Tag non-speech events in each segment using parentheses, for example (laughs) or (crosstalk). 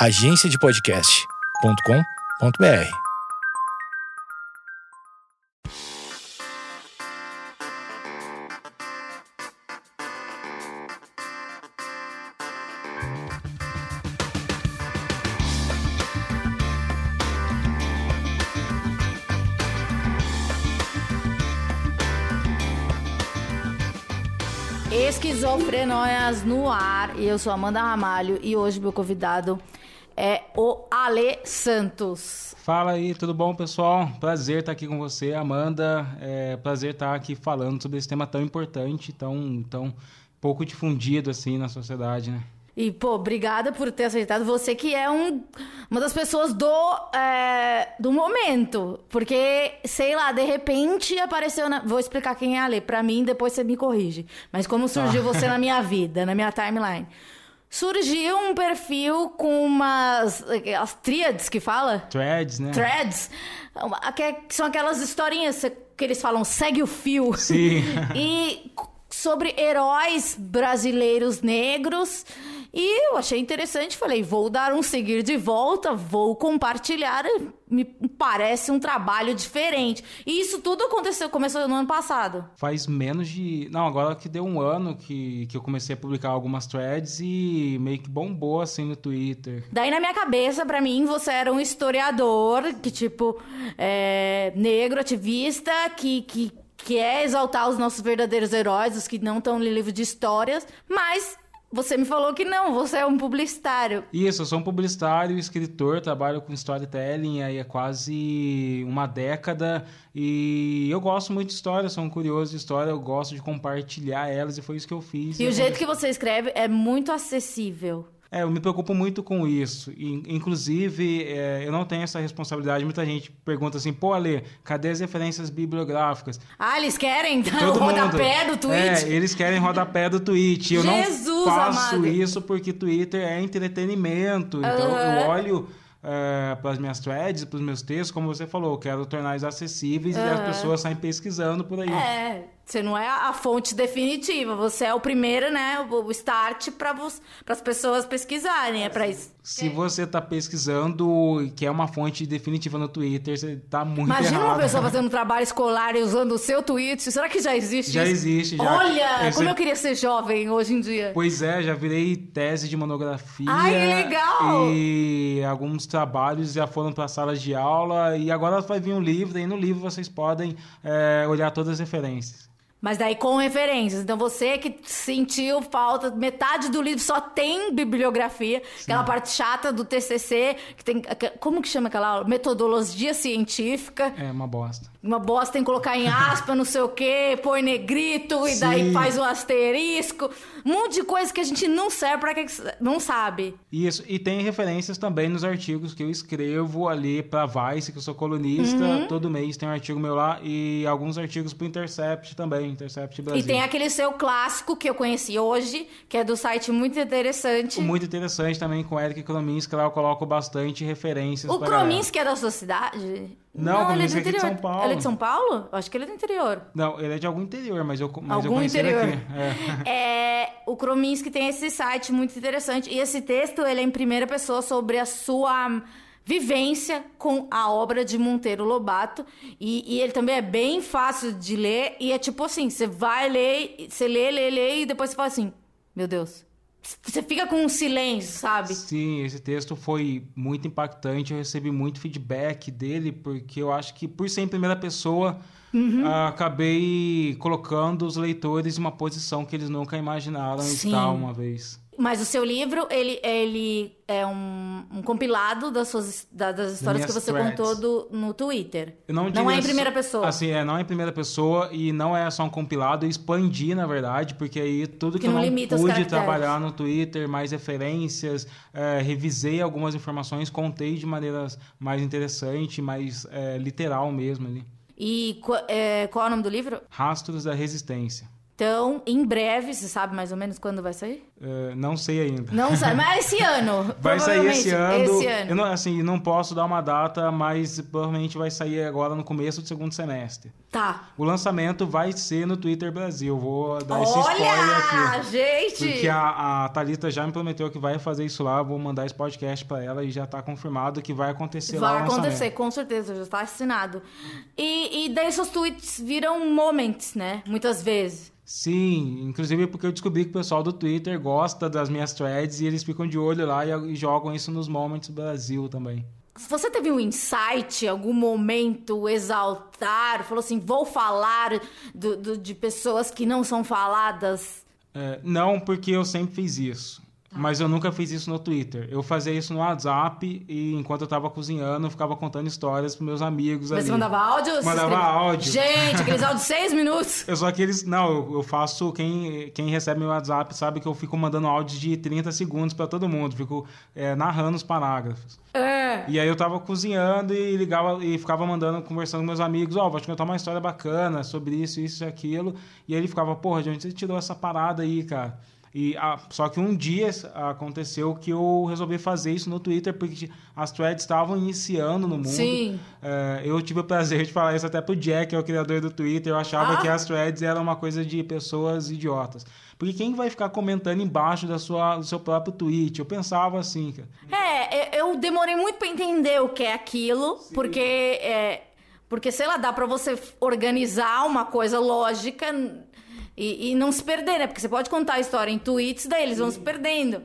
agenciadepodcast.com.br. Esquizofrenóias no ar. E eu sou Amanda Ramalho e hoje meu convidado é o Ale Santos. Fala aí, tudo bom, pessoal? Prazer estar aqui com você, Amanda. É prazer estar aqui falando sobre esse tema tão importante, tão, tão pouco difundido assim na sociedade, né? E, pô, obrigada por ter aceitado. Você que é um, uma das pessoas do, é, do momento. Porque, sei lá, de repente apareceu. Na... Vou explicar quem é a Ale. Pra mim, depois você me corrige. Mas como surgiu ah. você (laughs) na minha vida, na minha timeline? Surgiu um perfil com umas. As tríades que fala? Threads, né? Threads. Que são aquelas historinhas que eles falam, segue o fio. Sim. (laughs) e sobre heróis brasileiros negros. E eu achei interessante, falei, vou dar um seguir de volta, vou compartilhar, me parece um trabalho diferente. E isso tudo aconteceu, começou no ano passado. Faz menos de, não, agora que deu um ano que, que eu comecei a publicar algumas threads e meio que bombou assim no Twitter. Daí na minha cabeça, para mim, você era um historiador que tipo é, negro, ativista, que, que que é exaltar os nossos verdadeiros heróis, os que não estão no livro de histórias, mas você me falou que não, você é um publicitário. Isso, eu sou um publicitário, escritor, trabalho com storytelling aí há quase uma década e eu gosto muito de história, sou um curioso de história, eu gosto de compartilhar elas e foi isso que eu fiz. E, e o jeito que você escreve é muito acessível. É, eu me preocupo muito com isso. Inclusive, é, eu não tenho essa responsabilidade. Muita gente pergunta assim, pô, Ale, cadê as referências bibliográficas? Ah, eles querem então, Todo rodapé mundo. do tweet? É, eles querem rodapé do tweet. Eu Jesus, não faço amado. isso porque Twitter é entretenimento. Então, uhum. eu olho é, para as minhas threads, para os meus textos, como você falou, eu quero tornar eles acessíveis uhum. e as pessoas saem pesquisando por aí. É, você não é a fonte definitiva, você é o primeiro, né, o start para as pessoas pesquisarem, é para isso. Se você está pesquisando e quer uma fonte definitiva no Twitter, você está muito Imagina errado. uma pessoa fazendo um trabalho escolar e usando o seu Twitter, será que já existe Já isso? existe, já. Olha, como eu queria ser jovem hoje em dia. Pois é, já virei tese de monografia. Ai, que legal! E alguns trabalhos já foram para salas de aula e agora vai vir um livro, e no livro vocês podem é, olhar todas as referências. Mas daí com referências. Então você que sentiu falta, metade do livro só tem bibliografia, Sim. aquela parte chata do TCC, que tem como que chama aquela aula? Metodologia científica. É uma bosta. Uma bosta tem que colocar em aspa, não sei o quê, põe negrito e Sim. daí faz o asterisco. Um monte de coisa que a gente não serve para que não sabe. Isso, e tem referências também nos artigos que eu escrevo ali para Vice, que eu sou colunista, uhum. todo mês tem um artigo meu lá e alguns artigos pro Intercept também. Intercept Brasil. E tem aquele seu clássico que eu conheci hoje, que é do site muito interessante. Muito interessante também com o Eric Krominski, lá eu coloco bastante referências. O Krominski é da sua cidade? Não, Não ele é do interior. É de São Paulo. Ele é de São Paulo? Acho que ele é do interior. Não, ele é de algum interior, mas eu, mas algum eu interior. aqui. É. (laughs) é, o Krominski tem esse site muito interessante. E esse texto, ele é em primeira pessoa sobre a sua vivência com a obra de Monteiro Lobato. E, e, ele também é bem fácil de ler. E é tipo assim: você vai ler, você lê, lê, lê, e depois você fala assim: Meu Deus. Você fica com um silêncio, sabe? Sim, esse texto foi muito impactante. Eu recebi muito feedback dele, porque eu acho que, por ser em primeira pessoa, uhum. acabei colocando os leitores em uma posição que eles nunca imaginaram Sim. estar uma vez. Mas o seu livro, ele, ele é um, um compilado das, suas, das, das histórias que você threads. contou do, no Twitter. não, não é em primeira pessoa. Assim, é, não é em primeira pessoa e não é só um compilado. Eu expandi, na verdade, porque aí tudo que, que eu não, não pude trabalhar no Twitter, mais referências, é, revisei algumas informações, contei de maneira mais interessante, mais é, literal mesmo ali. E é, qual é o nome do livro? Rastros da Resistência. Então, em breve, você sabe mais ou menos quando vai sair? Uh, não sei ainda. Não sabe, mas esse (laughs) ano. vai sair esse ano. Esse ano. Eu não, assim, não posso dar uma data, mas provavelmente vai sair agora no começo do segundo semestre. Tá. O lançamento vai ser no Twitter Brasil. Vou dar Olha, esse spoiler aqui. gente! Porque a, a Thalita já me prometeu que vai fazer isso lá. Vou mandar esse podcast para ela e já tá confirmado que vai acontecer vai lá. Vai acontecer, com certeza, já está assinado. E, e daí seus tweets viram moments, né? Muitas vezes. Sim, inclusive porque eu descobri que o pessoal do Twitter gosta das minhas threads e eles ficam de olho lá e, jogam isso nos Moments Brasil também. Você teve um insight, algum momento exaltar, falou assim, vou falar do, do, de pessoas que não são faladas? É, não, porque eu sempre fiz isso. Mas eu nunca fiz isso no Twitter. Eu fazia isso no WhatsApp e enquanto eu tava cozinhando, eu ficava contando histórias pros meus amigos Mas ali. você mandava áudio? Mandava áudio. Gente, aqueles áudios de (laughs) seis minutos. Eu só aqueles... Não, eu faço... Quem, quem recebe meu WhatsApp sabe que eu fico mandando áudios de 30 segundos para todo mundo. Fico é, narrando os parágrafos. É. E aí eu tava cozinhando e ligava e ficava mandando, conversando com meus amigos. Ó, oh, vou te contar uma história bacana sobre isso, isso e aquilo. E aí ele ficava, porra, de onde você tirou essa parada aí, cara? E, ah, só que um dia aconteceu que eu resolvi fazer isso no Twitter, porque as threads estavam iniciando no mundo. Sim. É, eu tive o prazer de falar isso até pro Jack, que é o criador do Twitter. Eu achava ah. que as threads eram uma coisa de pessoas idiotas. Porque quem vai ficar comentando embaixo da sua, do seu próprio tweet? Eu pensava assim, cara. É, eu demorei muito para entender o que é aquilo, Sim. porque. É, porque, sei lá, dá para você organizar uma coisa lógica e, e, não se perder, né? Porque você pode contar a história em tweets, daí eles vão se perdendo.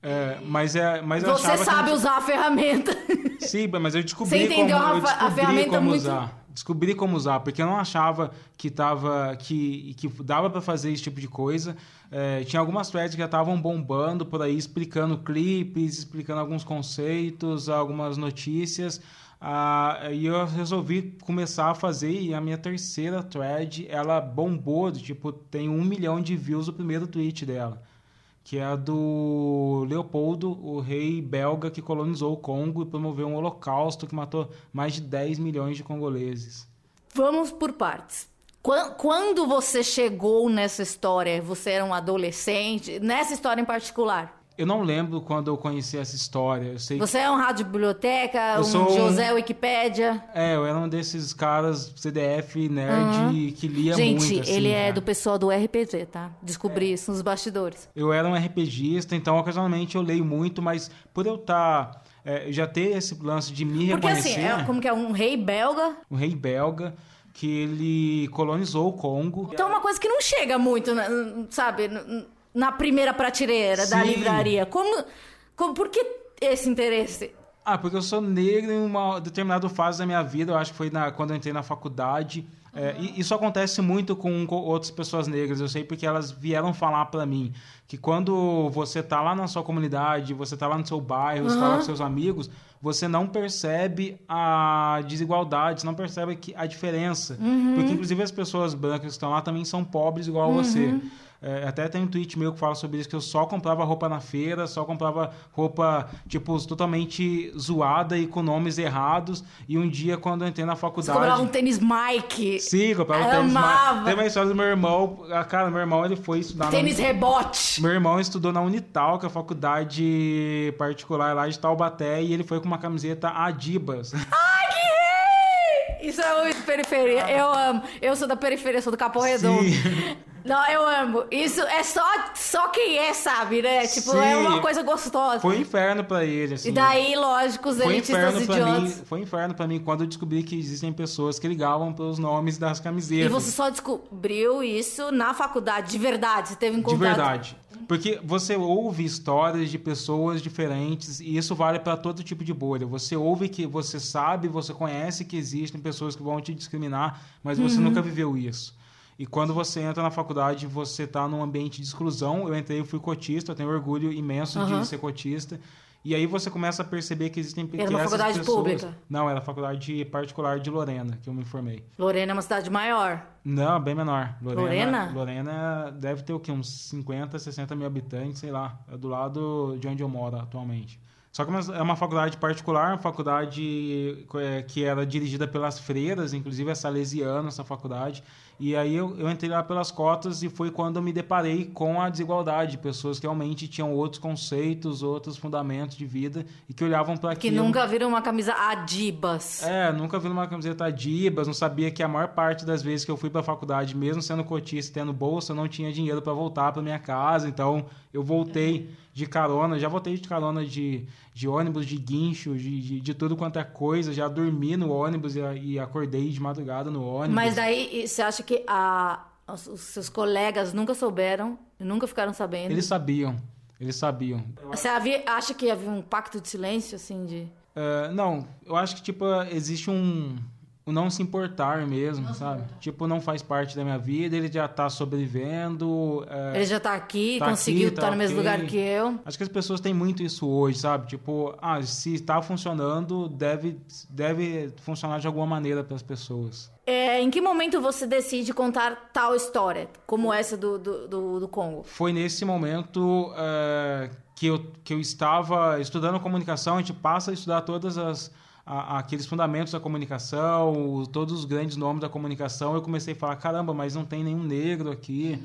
É, mas é, mas Você sabe usar a ferramenta. Sim, mas eu descobri Você entendeu como, a, a ferramenta como muito... usar. Descobri como usar, porque eu não achava que tava que, que dava para fazer esse tipo de coisa. É, tinha algumas threads que já estavam bombando por aí, explicando clipes, explicando alguns conceitos, algumas notícias. Ah, e eu resolvi começar a fazer e a minha terceira thread ela bombou, tipo, tem um milhão de views o primeiro tweet dela. Que é a do Leopoldo, o rei belga que colonizou o Congo e promoveu um holocausto que matou mais de 10 milhões de congoleses. Vamos por partes. Quando você chegou nessa história, você era um adolescente, nessa história em particular? Eu não lembro quando eu conheci essa história. Eu sei Você que... é um rádio biblioteca, eu um sou José um... Wikipédia? É, eu era um desses caras CDF nerd uhum. que lia Gente, muito. Gente, ele é do pessoal do RPG, tá? Descobri é. isso nos bastidores. Eu era um RPGista, então ocasionalmente eu leio muito, mas por eu estar. Tá, é, já ter esse lance de me Porque, reconhecer... Porque assim, é como que é um rei belga... Um rei belga que ele colonizou o Congo. Então é uma coisa que não chega muito, né, sabe na primeira prateleira Sim. da livraria. Como, como, por que esse interesse? Ah, porque eu sou negro em uma determinada fase da minha vida. Eu acho que foi na, quando eu entrei na faculdade. Uhum. É, isso acontece muito com, com, outras pessoas negras. Eu sei porque elas vieram falar para mim que quando você tá lá na sua comunidade, você tá lá no seu bairro, uhum. você tá lá com seus amigos, você não percebe a desigualdade, você não percebe a diferença. Uhum. Porque, inclusive, as pessoas brancas que estão lá também são pobres igual a você. É, até tem um tweet meu que fala sobre isso, que eu só comprava roupa na feira, só comprava roupa, tipo, totalmente zoada e com nomes errados. E um dia, quando eu entrei na faculdade... Você comprava um tênis Mike. Sim, comprava um tênis Mike. Tem uma história do meu irmão. Ah, cara, meu irmão, ele foi estudar... Tênis na... rebote. Meu irmão estudou na Unital, que é a faculdade particular lá de Taubaté, e ele foi com uma camiseta Adibas. (laughs) Ai, que rei! Isso é muito periferia. Eu amo. Eu sou da periferia, sou do Capão Redondo. (laughs) Não, eu amo. Isso é só, só quem é, sabe, né? Tipo, Sim. é uma coisa gostosa. Foi um inferno pra ele, assim. E daí, lógico, os elitistas idiotas. Mim, foi um inferno pra mim quando eu descobri que existem pessoas que ligavam pelos nomes das camisetas. E você só descobriu isso na faculdade, de verdade? Você teve um contato... De verdade. Porque você ouve histórias de pessoas diferentes e isso vale para todo tipo de bolha. Você ouve que você sabe, você conhece que existem pessoas que vão te discriminar, mas você uhum. nunca viveu isso. E quando você entra na faculdade, você está num ambiente de exclusão. Eu entrei, eu fui cotista, eu tenho orgulho imenso uhum. de ser cotista. E aí você começa a perceber que existem pequenas Era uma faculdade pessoas... pública? Não, era a faculdade particular de Lorena, que eu me informei. Lorena é uma cidade maior? Não, bem menor. Lorena? Lorena, Lorena deve ter o quê? Uns 50, 60 mil habitantes, sei lá. É do lado de onde eu moro atualmente. Só que é uma faculdade particular, uma faculdade é, que era dirigida pelas freiras, inclusive é salesiana essa faculdade. E aí eu, eu entrei lá pelas cotas e foi quando eu me deparei com a desigualdade, pessoas que realmente tinham outros conceitos, outros fundamentos de vida e que olhavam para aquilo. Que nunca viram uma camisa Adibas. É, nunca viram uma camiseta Adibas, não sabia que a maior parte das vezes que eu fui para a faculdade, mesmo sendo cotista, tendo bolsa, eu não tinha dinheiro para voltar para minha casa, então eu voltei de carona, já voltei de carona de, de ônibus, de guincho, de, de, de tudo quanto é coisa, já dormi no ônibus e, e acordei de madrugada no ônibus. Mas daí você acha que a, os seus colegas nunca souberam, nunca ficaram sabendo? Eles sabiam, eles sabiam. Você havia, acha que havia um pacto de silêncio, assim, de... Uh, não, eu acho que, tipo, existe um o não se importar mesmo, não sabe? Tipo, não faz parte da minha vida, ele já tá sobrevivendo. É, ele já tá aqui, tá conseguiu estar tá no mesmo lugar que eu. Acho que as pessoas têm muito isso hoje, sabe? Tipo, ah, se está funcionando, deve, deve funcionar de alguma maneira para as pessoas. É, em que momento você decide contar tal história, como essa do, do, do, do Congo? Foi nesse momento é, que, eu, que eu estava estudando comunicação, a gente passa a estudar todas as a, aqueles fundamentos da comunicação, todos os grandes nomes da comunicação, eu comecei a falar, caramba, mas não tem nenhum negro aqui.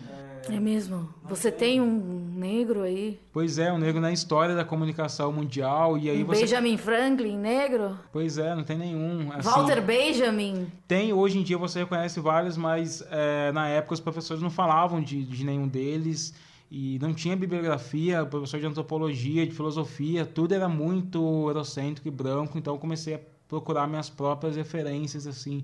É mesmo? Você tem um negro aí? Pois é, um negro na história da comunicação mundial. E aí um você... Benjamin Franklin, negro? Pois é, não tem nenhum. Assim, Walter Benjamin? Tem, hoje em dia você reconhece vários, mas é, na época os professores não falavam de, de nenhum deles e não tinha bibliografia, professor de antropologia, de filosofia, tudo era muito eurocêntrico e branco, então comecei a procurar minhas próprias referências, assim,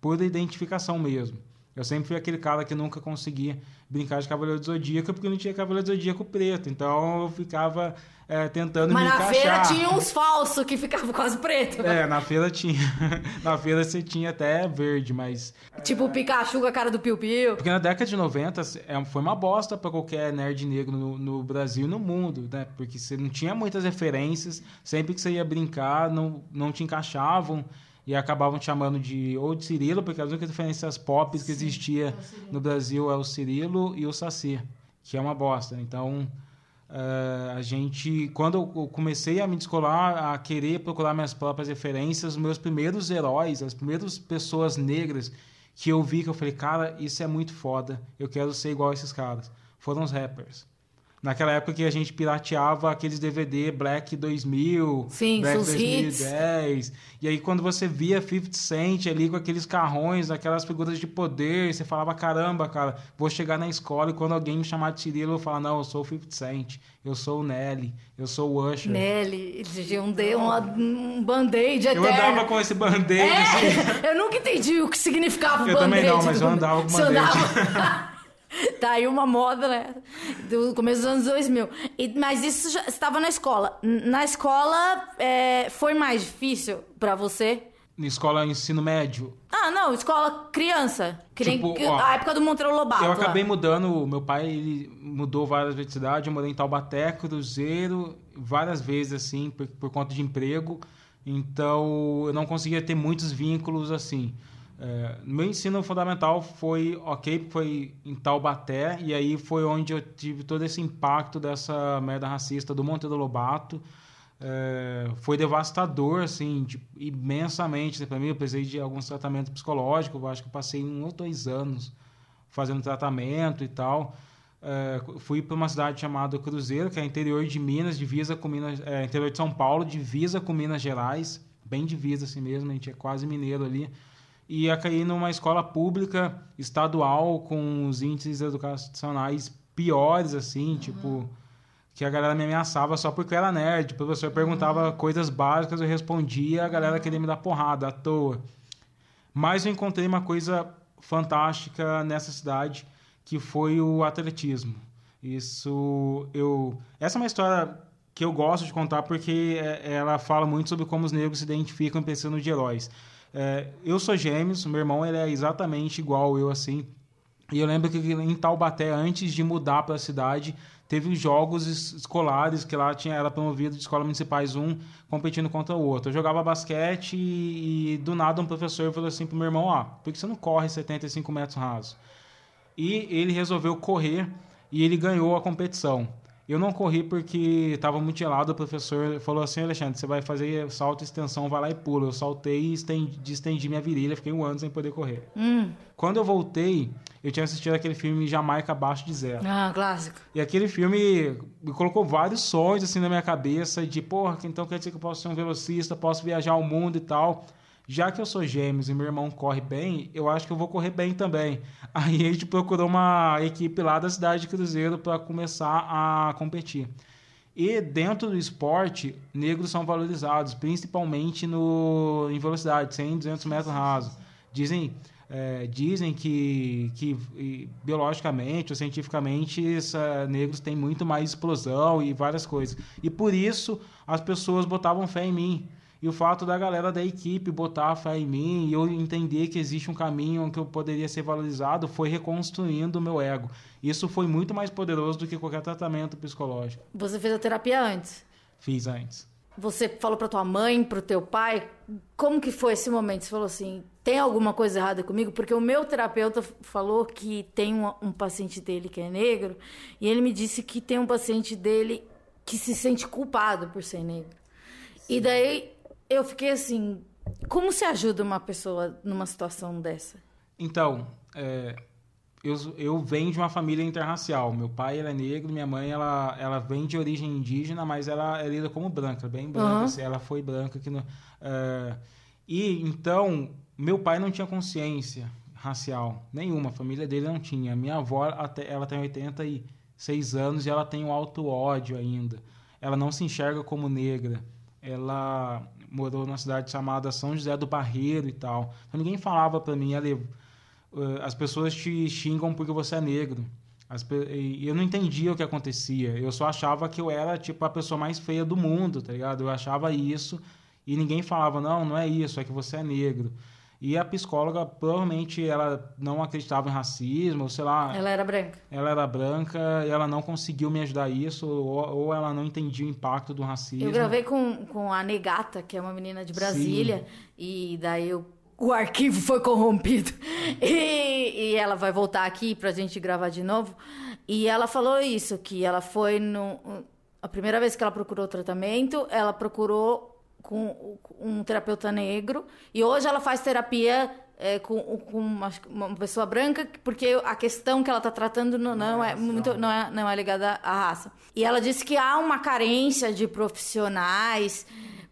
por identificação mesmo. Eu sempre fui aquele cara que nunca conseguia brincar de Cavaleiro do Zodíaco porque não tinha Cavaleiro do Zodíaco preto. Então eu ficava é, tentando Mas me encaixar. Mas na feira tinha uns falsos que ficavam quase preto. É, na feira tinha. (laughs) na feira você tinha até verde, mas... Tipo o Pikachu com a cara do Piu Piu. Porque na década de 90 é, foi uma bosta para qualquer nerd negro no, no, Brasil e no mundo, né? Porque você não tinha muitas referências, sempre que você ia brincar não, não te encaixavam e acabavam chamando de ou de Cirilo, porque as únicas diferenças pop que existia é no Brasil é o Cirilo e o Saci, que é uma bosta. Então, uh, a gente, quando eu comecei a me descolar, a querer procurar minhas próprias referências, meus primeiros heróis, as primeiras pessoas negras que eu vi que eu falei, cara, isso é muito foda, eu quero ser igual a esses caras, foram os rappers. Naquela época que a gente pirateava aqueles DVD Black 2000, Sim, Black 2010. Hits. E aí quando você via 50 Cent ali com aqueles carrões, aquelas figuras de poder, você falava, caramba, cara, vou chegar na escola e quando alguém me chamar de Cirilo, eu falar, não, eu sou o 50 Cent, eu sou o Nelly, eu sou o Usher. Nelly, de um, um band-aid eterno. Eu andava com esse band-aid. É, assim. Eu nunca entendi o que significava o band-aid. Eu também não, mas eu andava com band-aid. (laughs) (laughs) tá aí uma moda, né? Do começo dos anos 2000. E, mas isso já estava na escola. Na escola é, foi mais difícil para você? Na escola ensino médio? Ah, não, escola criança. Tipo, ó, a época do Monteiro Lobato. Eu acabei lá. mudando, meu pai ele mudou várias vezes de cidade, eu morei em Taubaté, Cruzeiro, várias vezes assim, por, por conta de emprego. Então, eu não conseguia ter muitos vínculos assim. É, meu ensino fundamental foi ok, foi em Taubaté, e aí foi onde eu tive todo esse impacto dessa merda racista do Monteiro Lobato. É, foi devastador, assim, de, imensamente. Para mim, eu precisei de alguns tratamentos psicológicos. Eu acho que eu passei um ou dois anos fazendo tratamento e tal. É, fui para uma cidade chamada Cruzeiro, que é interior de Minas, divisa com Minas, é, interior de São Paulo, divisa com Minas Gerais, bem divisa assim mesmo, a gente é quase mineiro ali e ia cair numa escola pública estadual com os índices educacionais piores, assim, uhum. tipo, que a galera me ameaçava só porque eu era nerd. O professor perguntava uhum. coisas básicas, eu respondia, a galera queria me dar porrada à toa. Mas eu encontrei uma coisa fantástica nessa cidade, que foi o atletismo. Isso eu, essa é uma história que eu gosto de contar porque é, ela fala muito sobre como os negros se identificam pensando de heróis. É, eu sou gêmeos, meu irmão ele é exatamente igual eu, assim. E eu lembro que em Taubaté, antes de mudar para a cidade, teve jogos escolares que lá tinha era promovido de escolas municipais um competindo contra o outro. Eu jogava basquete e, e do nada um professor falou assim pro meu irmão, ah, por que você não corre 75 metros rasos? E ele resolveu correr e ele ganhou a competição. Eu não corri porque estava muito gelado. O professor falou assim: Alexandre, você vai fazer salto, extensão, vai lá e pula. Eu saltei e estendi, estendi minha virilha. Fiquei um ano sem poder correr. Hum. Quando eu voltei, eu tinha assistido aquele filme Jamaica Abaixo de Zero. Ah, clássico. E aquele filme me colocou vários sonhos assim na minha cabeça de, porra, então quer dizer que eu posso ser um velocista, posso viajar o mundo e tal já que eu sou gêmeos e meu irmão corre bem, eu acho que eu vou correr bem também. (laughs) Aí a gente procurou uma equipe lá da cidade de Cruzeiro para começar a competir. E dentro do esporte, negros são valorizados, principalmente no, em velocidade, 100, 200 metros raso. Dizem, é, dizem que, que biologicamente ou cientificamente essa, negros têm muito mais explosão e várias coisas. E por isso as pessoas botavam fé em mim. E o fato da galera da equipe botar a fé em mim e eu entender que existe um caminho que eu poderia ser valorizado foi reconstruindo o meu ego. Isso foi muito mais poderoso do que qualquer tratamento psicológico. Você fez a terapia antes? Fiz antes. Você falou para tua mãe, para o teu pai, como que foi esse momento? Você falou assim, tem alguma coisa errada comigo? Porque o meu terapeuta falou que tem um, um paciente dele que é negro e ele me disse que tem um paciente dele que se sente culpado por ser negro. Sim. E daí eu fiquei assim, como se ajuda uma pessoa numa situação dessa? Então, é, eu, eu venho de uma família interracial. Meu pai era é negro, minha mãe ela, ela vem de origem indígena, mas ela é lida como branca, bem branca. Uhum. Assim, ela foi branca aqui no, é, e então meu pai não tinha consciência racial nenhuma. A família dele não tinha. Minha avó até ela tem 86 anos e ela tem um alto ódio ainda. Ela não se enxerga como negra. Ela morou numa cidade chamada São José do Barreiro e tal. Então ninguém falava para mim, ali, eh, as pessoas te xingam porque você é negro. As, eu não entendia o que acontecia. Eu só achava que eu era tipo a pessoa mais feia do mundo, tá ligado? Eu achava isso e ninguém falava não, não é isso, é que você é negro. E a psicóloga, provavelmente, ela não acreditava em racismo, ou sei lá. Ela era branca. Ela era branca e ela não conseguiu me ajudar isso, ou, ou ela não entendia o impacto do racismo. Eu gravei com, com a Negata, que é uma menina de Brasília, Sim. e daí eu, o arquivo foi corrompido. (laughs) E, e ela vai voltar aqui pra gente gravar de novo. E ela falou isso, que ela foi no. A primeira vez que ela procurou tratamento, ela procurou com um terapeuta negro. E hoje ela faz terapia é, com, com uma, uma, pessoa branca porque a questão que ela está tratando não, não, é muito não é, não é ligada à raça. E ela disse que há uma carência de profissionais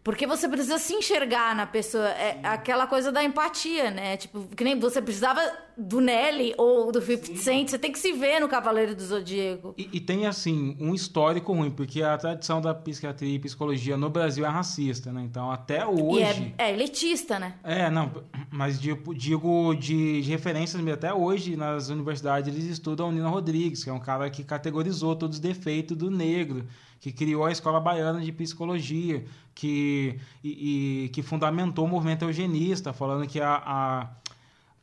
porque você precisa se enxergar na pessoa. É aquela coisa da empatia, né? Tipo, que nem você precisava do Nelly ou do 50 Cent, você tem que se ver no Cavaleiro do Zodíaco. E, e, tem, assim, um histórico ruim, porque a tradição da psiquiatria e psicologia no Brasil é racista, né? Então, até hoje... E é, é elitista, né? É, não, mas digo, digo de, de referências, até hoje nas universidades eles estudam o Nino Rodrigues, que é um cara que categorizou todos os defeitos do negro que criou a Escola Baiana de Psicologia, que, e, e que fundamentou o movimento eugenista, falando que a, a,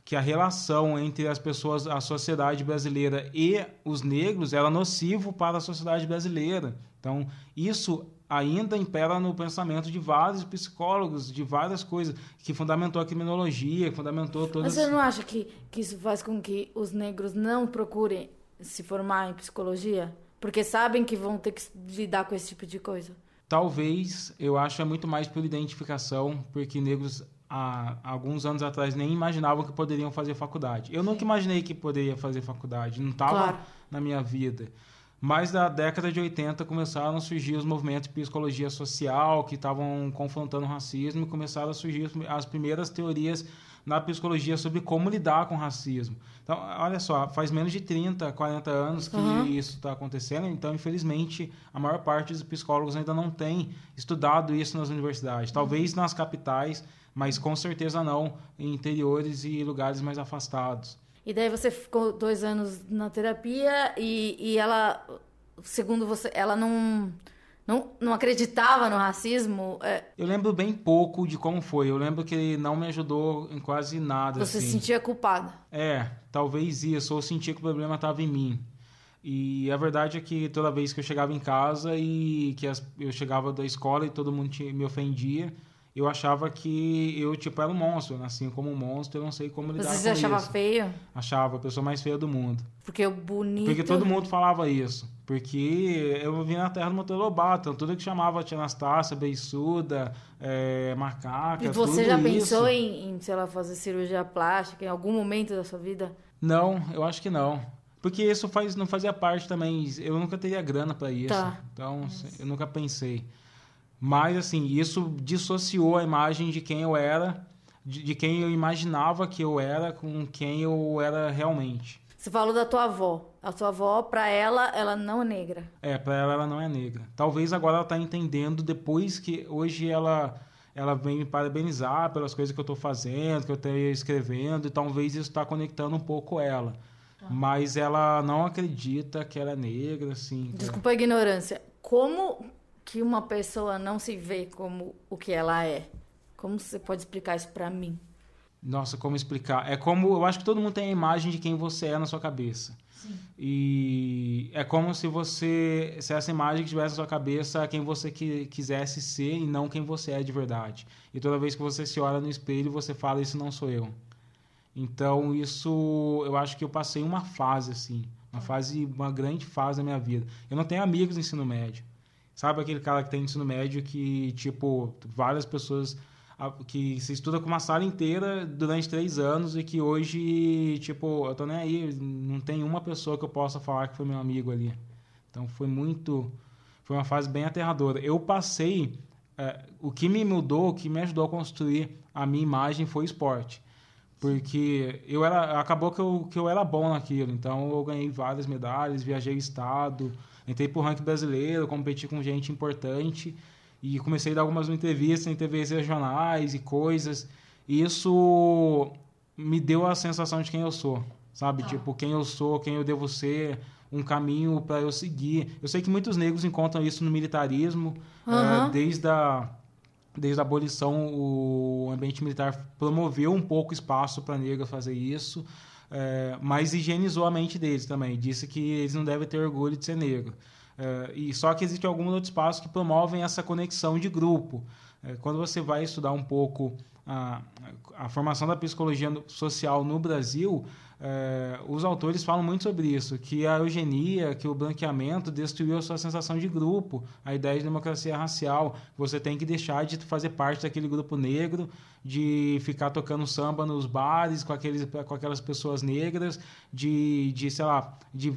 que a relação entre as pessoas, a sociedade brasileira e os negros era nocivo para a sociedade brasileira. Então, isso ainda impera no pensamento de vários psicólogos, de várias coisas, que fundamentou a criminologia, fundamentou todas... Mas você não acha que, que isso faz com que os negros não procurem se formar em psicologia? Porque sabem que vão ter que lidar com esse tipo de coisa. Talvez, eu acho é muito mais por identificação, porque negros há alguns anos atrás nem imaginavam que poderiam fazer faculdade. Eu Sim. nunca imaginei que poderia fazer faculdade, não estava claro. na minha vida. Mas da década de 80 começaram a surgir os movimentos de psicologia social que estavam confrontando o racismo e começaram a surgir as primeiras teorias na psicologia sobre como lidar com racismo. Então, olha só, faz menos de 30, 40 anos que uhum. isso está acontecendo, então, infelizmente, a maior parte dos psicólogos ainda não tem estudado isso nas universidades. Talvez nas capitais, mas com certeza não em interiores e lugares mais afastados. E daí você ficou dois anos na terapia e, e ela, segundo você, ela não não, não acreditava no racismo. É... Eu lembro bem pouco de como foi. Eu lembro que ele não me ajudou em quase nada. Você assim. se sentia culpada? É, talvez isso. Ou sentia que o problema estava em mim. E a verdade é que toda vez que eu chegava em casa e que as, eu chegava da escola e todo mundo me ofendia, eu achava que eu, tipo, era um monstro. Assim, como um monstro, eu não sei como lidar Você com isso. Você achava feio? Achava, a pessoa mais feia do mundo. Porque o bonito... Porque todo mundo falava isso. Porque eu vim na terra do Monteiro Lobato, então tudo que chamava Tia Anastácia, Beiçuda, é, Macaca, E você já pensou em, em, sei lá, fazer cirurgia plástica em algum momento da sua vida? Não, eu acho que não. Porque isso faz, não fazia parte também, eu nunca teria grana para isso. Tá. Então, Nossa. eu nunca pensei. Mas, assim, isso dissociou a imagem de quem eu era, de, de quem eu imaginava que eu era, com quem eu era realmente. Você falou da tua avó. A tua avó, para ela, ela não é negra. É, para ela ela não é negra. Talvez agora ela tá entendendo depois que hoje ela ela vem me parabenizar pelas coisas que eu estou fazendo, que eu estou escrevendo, e talvez isso está conectando um pouco ela. Tá. Mas ela não acredita que ela é negra, assim. Desculpa a ignorância. Como que uma pessoa não se vê como o que ela é? Como você pode explicar isso para mim? Nossa, como explicar? É como. Eu acho que todo mundo tem a imagem de quem você é na sua cabeça. Sim. E é como se você. Se essa imagem tivesse na sua cabeça quem você que, quisesse ser e não quem você é de verdade. E toda vez que você se olha no espelho, você fala: Isso não sou eu. Então, isso. Eu acho que eu passei uma fase, assim. Uma fase. Uma grande fase da minha vida. Eu não tenho amigos no ensino médio. Sabe aquele cara que tem ensino médio que, tipo, várias pessoas que se estuda com uma sala inteira durante três anos e que hoje, tipo, eu tô nem aí, não tem uma pessoa que eu possa falar que foi meu amigo ali. Então foi muito. Foi uma fase bem aterradora. Eu passei. É, o que me mudou, o que me ajudou a construir a minha imagem foi o esporte. Porque eu era, acabou que eu, que eu era bom naquilo. Então eu ganhei várias medalhas, viajei o estado, entrei pro ranking brasileiro, competi com gente importante. E comecei a dar algumas entrevistas em TVs regionais e coisas. E isso me deu a sensação de quem eu sou, sabe? Ah. Tipo, quem eu sou, quem eu devo ser, um caminho para eu seguir. Eu sei que muitos negros encontram isso no militarismo, uhum. é, desde a desde a abolição o ambiente militar promoveu um pouco espaço para negros fazer isso, é, mas higienizou a mente deles também. Disse que eles não devem ter orgulho de ser negro. Uh, e só que existe alguns outros espaços que promovem essa conexão de grupo. Uh, quando você vai estudar um pouco a, a formação da psicologia social no Brasil, é, os autores falam muito sobre isso, que a eugenia, que o branqueamento destruiu a sua sensação de grupo, a ideia de democracia racial. Você tem que deixar de fazer parte daquele grupo negro, de ficar tocando samba nos bares com, aqueles, com aquelas pessoas negras, de, de sei lá, de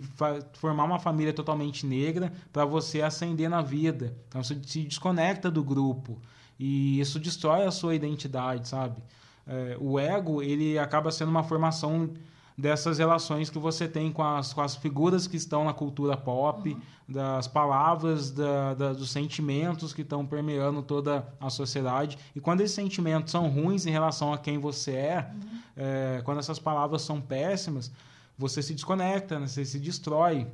formar uma família totalmente negra para você ascender na vida. Então você se desconecta do grupo. E isso destrói a sua identidade, sabe? É, o ego, ele acaba sendo uma formação dessas relações que você tem com as, com as figuras que estão na cultura pop, uhum. das palavras, da, da, dos sentimentos que estão permeando toda a sociedade. E quando esses sentimentos são ruins em relação a quem você é, uhum. é quando essas palavras são péssimas, você se desconecta, né? você se destrói.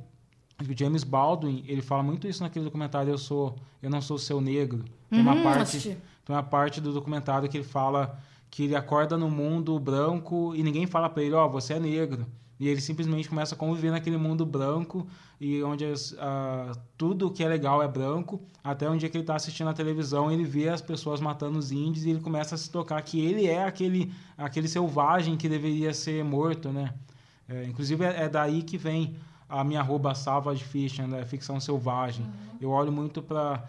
O James Baldwin ele fala muito isso naquele documentário Eu sou eu não sou seu negro tem uma uhum, parte tem uma parte do documentário que ele fala que ele acorda no mundo branco e ninguém fala para ele, ó, oh, você é negro. E ele simplesmente começa a conviver naquele mundo branco e onde uh, tudo que é legal é branco, até um dia que ele está assistindo a televisão, ele vê as pessoas matando os índios e ele começa a se tocar que ele é aquele, aquele selvagem que deveria ser morto, né? É, inclusive é, é, daí que vem a minha arroba Savage Fiction, né? ficção selvagem. Uhum. Eu olho muito para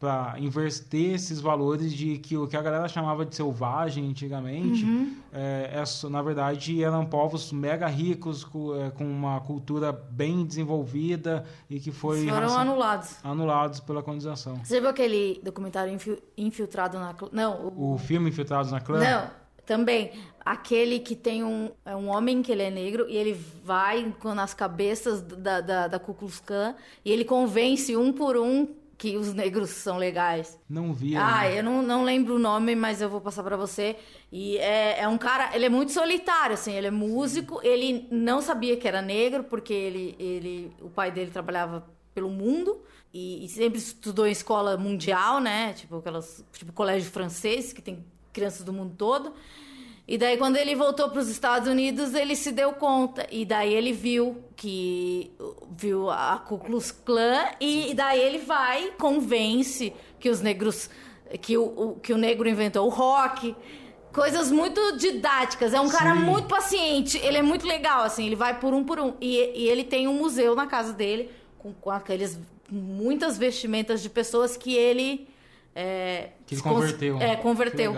para inverter esses valores de que o que a galera chamava de selvagem antigamente, uhum. é, é, na verdade eram povos mega ricos com, é, com, uma cultura bem desenvolvida e que foi foram raça, anulados anulados pela colonização. Você viu aquele documentário infiltrado na não o, o filme Infiltrados na Clã? Não, também aquele que tem um, é um homem que ele é negro e ele vai nas cabeças da, da, da Ku Klux Klan e ele convence um por um que os negros são legais. Não vi. Ah, né? eu não, não lembro o nome, mas eu vou passar para você. E é, é um cara, ele é muito solitário, assim, ele é músico, ele não sabia que era negro, porque ele, ele o pai dele trabalhava pelo mundo e, e sempre estudou em escola mundial, né? Tipo aquelas, tipo colégio francês que tem crianças do mundo todo. E daí, quando ele voltou para os Estados Unidos, ele se deu conta. E daí ele viu que viu a Ku Klux Klan e, daí ele vai convence que os negros que o, que o negro inventou o rock coisas muito didáticas é um Sim. cara muito paciente ele é muito legal assim ele vai por um por um e, e ele tem um museu na casa dele com, com aqueles muitas vestimentas de pessoas que ele é, que ele converteu. É, converteu.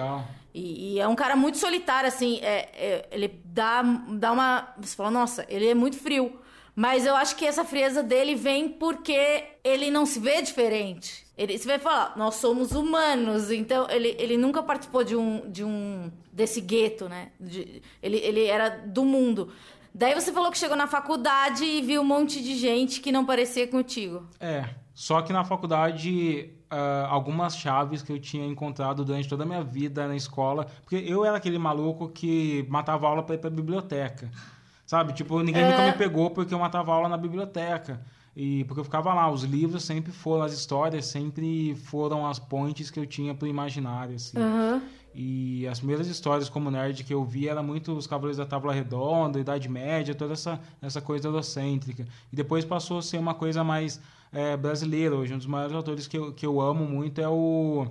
E, e, é um cara muito solitário, assim. É, é, ele dá, dá uma. Você fala, nossa, ele é muito frio. Mas eu acho que essa frieza dele vem porque ele não se vê diferente. Ele se vai falar, nós somos humanos. Então, ele, ele nunca participou de um, de um desse gueto, né? De, ele, ele era do mundo. Daí você falou que chegou na faculdade e viu um monte de gente que não parecia contigo. É. Só que na faculdade, uh, algumas chaves que eu tinha encontrado durante toda a minha vida na escola. Porque eu era aquele maluco que matava aula para ir pra biblioteca. Sabe? Tipo, ninguém é... nunca me pegou porque eu matava aula na biblioteca. E porque eu ficava lá, os livros sempre foram, as histórias sempre foram as pontes que eu tinha pro imaginário, assim. Uhum. E as primeiras histórias como nerd que eu vi era muito os Cavaleiros da Tábua Redonda, Idade Média, toda essa, essa coisa eurocêntrica. E depois passou a ser uma coisa mais é, brasileira. Hoje, um dos maiores autores que eu, que eu amo muito é o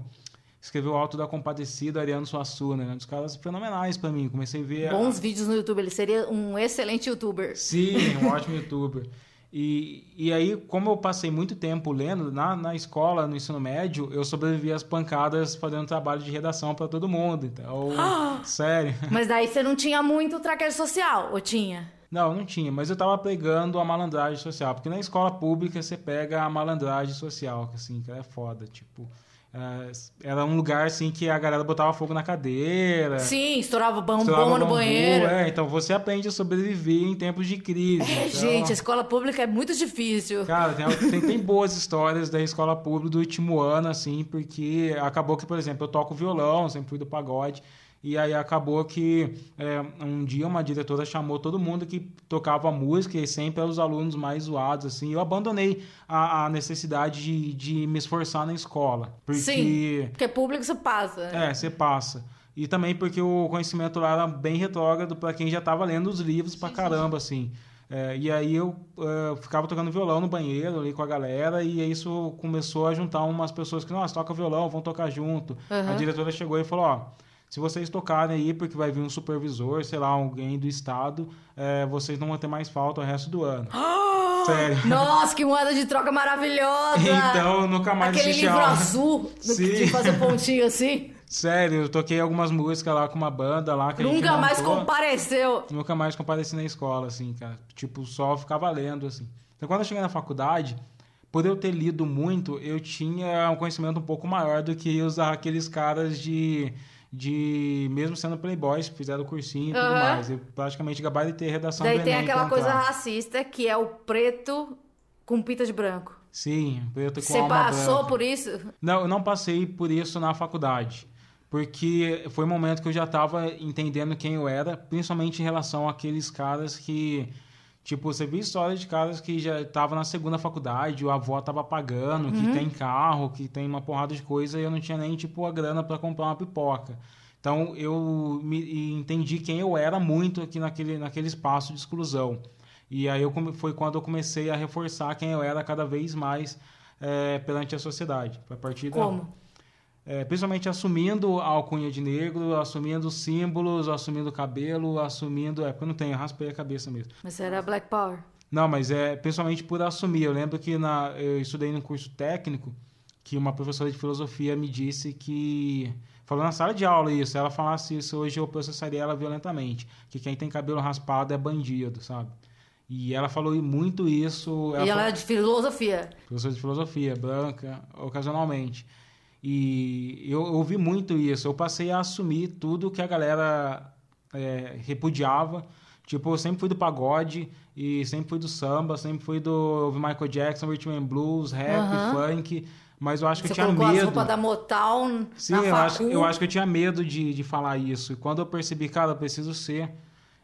escreveu o Alto da Compadecida, Ariano Suassuna, né? Um dos caras fenomenais para mim. Comecei a ver... Bons a... vídeos no YouTube, ele seria um excelente youtuber. Sim, um ótimo youtuber. E, e aí, como eu passei muito tempo lendo, na, na escola, no ensino médio, eu sobrevivi às pancadas fazendo trabalho de redação para todo mundo. Então, (gasps) sério. Mas daí você não tinha muito traquejo social, ou tinha? Não, não tinha, mas eu tava pegando a malandragem social, porque na escola pública você pega a malandragem social, que assim, que é foda, tipo... Uh, era um lugar assim que a galera botava fogo na cadeira. Sim, estourava bom, estourava bomba no bambu, banheiro. É, então você aprende a sobreviver em tempos de crise. É, então... gente, a escola pública é muito difícil. Cara, tem, (laughs) tem, tem, boas histórias da escola pública do último ano, assim, porque acabou que, por exemplo, eu toco violão, sempre fui do pagode. E aí acabou que é, um dia uma diretora chamou todo mundo que tocava música e sempre eram os alunos mais zoados, assim. Eu abandonei a, a necessidade de, de me esforçar na escola. Porque, Sim, porque público você passa. É, você passa. E também porque o conhecimento lá era bem retrógrado para quem já estava lendo os livros pra caramba, assim. É, e aí eu uh, ficava tocando violão no banheiro ali com a galera e isso começou a juntar umas pessoas que, nossa, toca violão, vão tocar junto. Uhum. A diretora chegou e falou, ó se vocês tocarem aí, porque vai vir um supervisor, sei lá, alguém do estado, é, vocês não vão ter mais falta o resto do ano. (gasps) Sério. Nossa, que moeda de troca maravilhosa! Então, nunca mais Aquele livro aula. azul, de fazer (laughs) pontinho assim. Sério, eu toquei algumas músicas lá com uma banda lá que Nunca mais compareceu. Nunca mais compareci na escola, assim, cara. Tipo, só ficava lendo, assim. Então, quando eu cheguei na faculdade, por eu ter lido muito, eu tinha um conhecimento um pouco maior do que usar aqueles caras de de mesmo sendo playboys, fizeram cursinho e tudo uhum. mais. Eu praticamente gabaritei redação Daí tem aquela coisa racista que é o preto com pita de branco. Sim, preto com Você passou branca. por isso? Não, eu não passei por isso na faculdade. Porque foi um momento que eu já estava entendendo quem eu era, principalmente em relação àqueles caras que Tipo, você viu histórias de caras que já estavam na segunda faculdade, o avó tava pagando, uhum. que tem carro, que tem uma porrada de coisa e eu não tinha nem, tipo, a grana para comprar uma pipoca. Então, eu me, entendi quem eu era muito aqui naquele, naquele espaço de exclusão. E aí eu, foi quando eu comecei a reforçar quem eu era cada vez mais é, perante a sociedade. A partir Como? Da, é, principalmente assumindo a alcunha de negro, assumindo símbolos, assumindo cabelo, assumindo. É, porque eu não tenho, eu raspei a cabeça mesmo. Mas era Black Power? Não, mas é principalmente por assumir. Eu lembro que na, eu estudei num curso técnico que uma professora de filosofia me disse que. Falou na sala de aula isso. Ela falasse isso hoje, eu processaria ela violentamente. Que quem tem cabelo raspado é bandido, sabe? E ela falou muito isso. Ela e ela falou, é de filosofia? Professora de filosofia, branca, ocasionalmente. E eu, ouvi muito isso. Eu passei a assumir tudo que a galera é, repudiava. Tipo, eu sempre fui do pagode e sempre fui do samba, sempre fui do Michael Jackson, Rhythm and Blues, rap, uhum. funk. Mas eu acho que Você eu tinha medo. As roupas da Motown Sim, eu acho, eu acho que eu tinha medo de, de falar isso. E quando eu percebi, cara, eu preciso ser.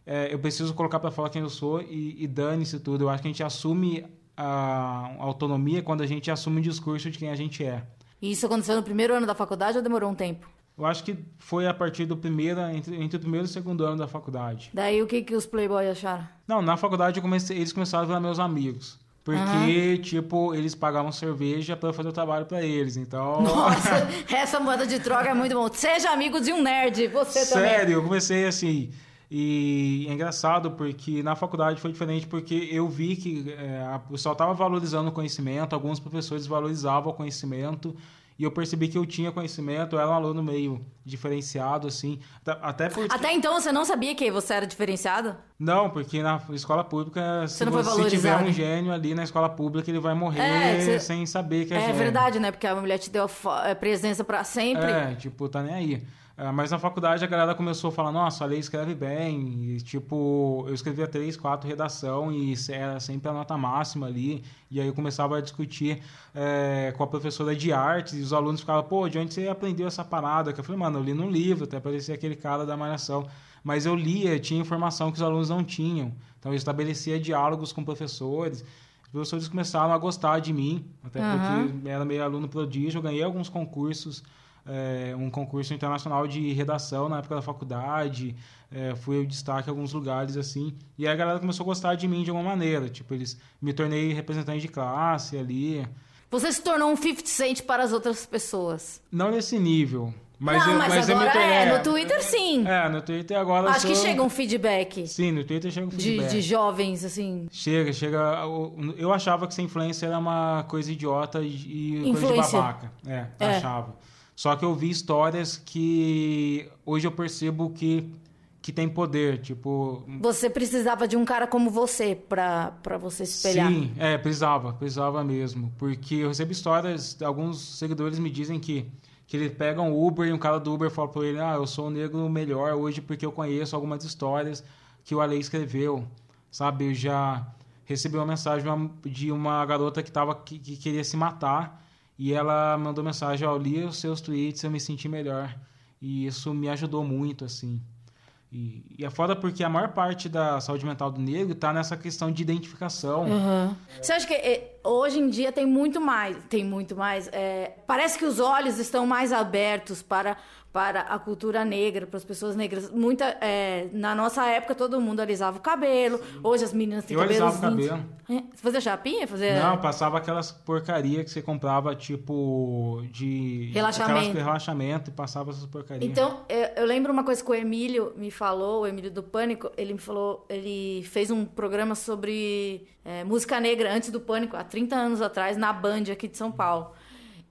É, eu preciso colocar para falar quem eu sou e, e dane-se tudo. Eu acho que a gente assume a autonomia quando a gente assume o discurso de quem a gente é. E isso aconteceu no primeiro ano da faculdade ou demorou um tempo? Eu acho que foi a partir do primeiro, entre, entre o primeiro e o segundo ano da faculdade. Daí o que, que os playboys acharam? Não, na faculdade comecei, eles começaram a virar meus amigos. Porque, uhum. tipo, eles pagavam cerveja para eu fazer o trabalho para eles, então... (laughs) Nossa, (laughs) essa moeda de troca é muito bom. Seja amigo de um nerd, você Sério, também. Sério, eu comecei assim... E é engraçado porque na faculdade foi diferente porque eu vi que é, o pessoal estava valorizando o conhecimento, alguns professores valorizavam o conhecimento e eu percebi que eu tinha conhecimento, eu era um aluno meio diferenciado, assim. Até porque... Até então você não sabia que você era diferenciado? Não, porque na escola pública, se, você, se tiver um gênio ali na escola pública, ele vai morrer é, você... sem saber que é, é gênio. É verdade, né? Porque a mulher te deu a presença para sempre. É, tipo, tá nem aí. É, mas na faculdade a galera começou a falar, nossa, a lei escreve bem. E, tipo, eu escrevia três, quatro redação e era sempre a nota máxima ali. E aí eu começava a discutir é, com a professora de artes os alunos ficavam, pô, de onde você aprendeu essa parada? Que eu falei, mano, eu li num livro, até parecia aquele cara da malhação. Mas eu lia, tinha informação que os alunos não tinham. Então eu estabelecia diálogos com professores. Os professores começaram a gostar de mim, até uhum. porque era meio aluno prodígio, eu ganhei alguns concursos é, um concurso internacional de redação na época da faculdade, é, fui o destaque em alguns lugares assim, e aí a galera começou a gostar de mim de alguma maneira, tipo, eles me tornei representante de classe ali. Você se tornou um 50 Cent para as outras pessoas? Não nesse nível. Mas, não, eu, mas, mas agora é, no Twitter sim. É, no Twitter agora Acho sou... que chega um feedback. Sim, no Twitter chega um feedback. De, de jovens, assim. Chega, chega... Eu achava que ser influencer era uma coisa idiota e coisa de babaca. É, é. achava. Só que eu vi histórias que hoje eu percebo que que tem poder, tipo... Você precisava de um cara como você para você se espelhar. Sim, é, precisava, precisava mesmo. Porque eu recebo histórias, alguns seguidores me dizem que, que eles pegam o Uber e um cara do Uber fala para ele, ah, eu sou um negro melhor hoje porque eu conheço algumas histórias que o Ale escreveu, sabe? Eu já recebi uma mensagem de uma, de uma garota que, tava, que, que queria se matar e ela mandou mensagem, ó, oh, li os seus tweets, eu me senti melhor. E isso me ajudou muito, assim. E, e é foda porque a maior parte da saúde mental do negro está nessa questão de identificação. Uhum. Você acha que é, hoje em dia tem muito mais, tem muito mais, é, parece que os olhos estão mais abertos para para a cultura negra, para as pessoas negras. Muita, é, na nossa época, todo mundo alisava o cabelo. Hoje as meninas têm cabelo. Eu alisava o cabelo. É, fazia chapinha? Fazia... Não, passava aquelas porcaria que você comprava, tipo, de... Relaxamento. relaxamento e passava essas porcarias. Então, eu, eu, lembro uma coisa que o Emílio me falou, o Emílio do Pânico, ele me falou, ele fez um programa sobre é, música negra antes do Pânico, há 30 anos atrás, na Band aqui de São Paulo.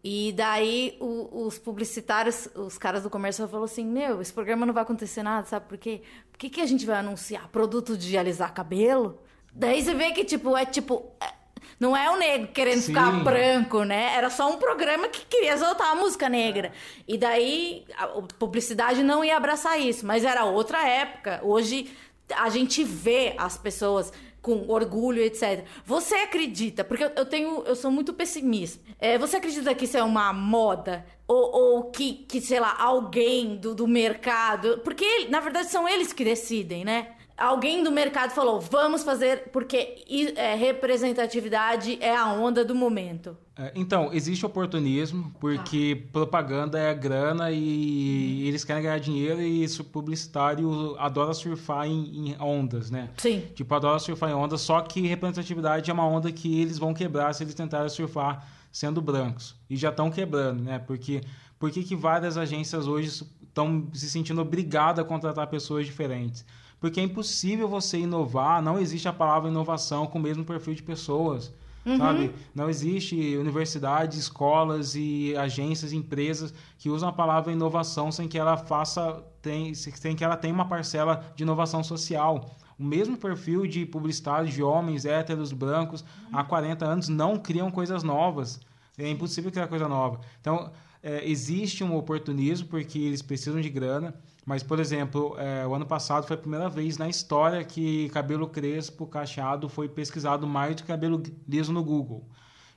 E daí o, os publicitários, os caras do comércio falaram assim: Meu, esse programa não vai acontecer nada, sabe por quê? Por que, que a gente vai anunciar produto de alisar cabelo? Daí você vê que, tipo, é tipo. É, não é o negro querendo Sim. ficar branco, né? Era só um programa que queria exaltar a música negra. E daí a publicidade não ia abraçar isso, mas era outra época. Hoje a gente vê as pessoas com orgulho, etc. Você acredita, porque eu tenho, eu sou muito pessimista. É, você acredita que isso é uma moda? Ou, ou que, que, sei lá, alguém do, do mercado. Porque, na verdade, são eles que decidem, né? Alguém do mercado falou: vamos fazer, porque é, representatividade é a onda do momento. É, então, existe oportunismo, porque ah. propaganda é grana e hum. eles querem ganhar dinheiro e isso publicitário adora surfar em, em, ondas, né? Sim. Tipo, adora surfar em ondas, só que representatividade é uma onda que eles vão quebrar se eles tentarem surfar sendo brancos. E já estão quebrando, né? Porque por que várias agências hoje estão se sentindo obrigadas a contratar pessoas diferentes? Porque é impossível você inovar, não existe a palavra inovação com o mesmo perfil de pessoas. Uhum. Sabe? Não existe universidades, escolas e agências, empresas que usam a palavra inovação sem que ela faça, tem, sem que ela tenha uma parcela de inovação social. O mesmo perfil de publicitários de homens héteros, brancos, uhum. há 40 anos não criam coisas novas. É impossível criar coisa nova. Então, é, existe um oportunismo porque eles precisam de grana. Mas, por exemplo, é, o ano passado foi a primeira vez na história que cabelo crespo, cacheado, foi pesquisado mais do que cabelo liso no Google.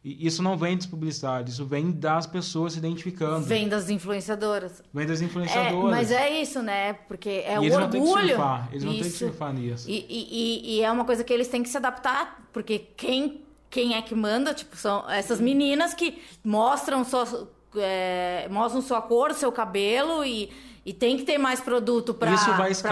E isso não vem dos publicitários, isso vem das pessoas se identificando. Vem das influenciadoras. Vem das influenciadoras. É, mas é isso, né? Porque é e o eles orgulho. Vão ter que surfar. Eles vão ter que surfar nisso. E, e, e, é uma coisa que eles têm que se adaptar, porque quem, quem é que manda, tipo, são essas meninas que mostram sua, é, mostram sua cor, seu cabelo e e tem que ter mais produto para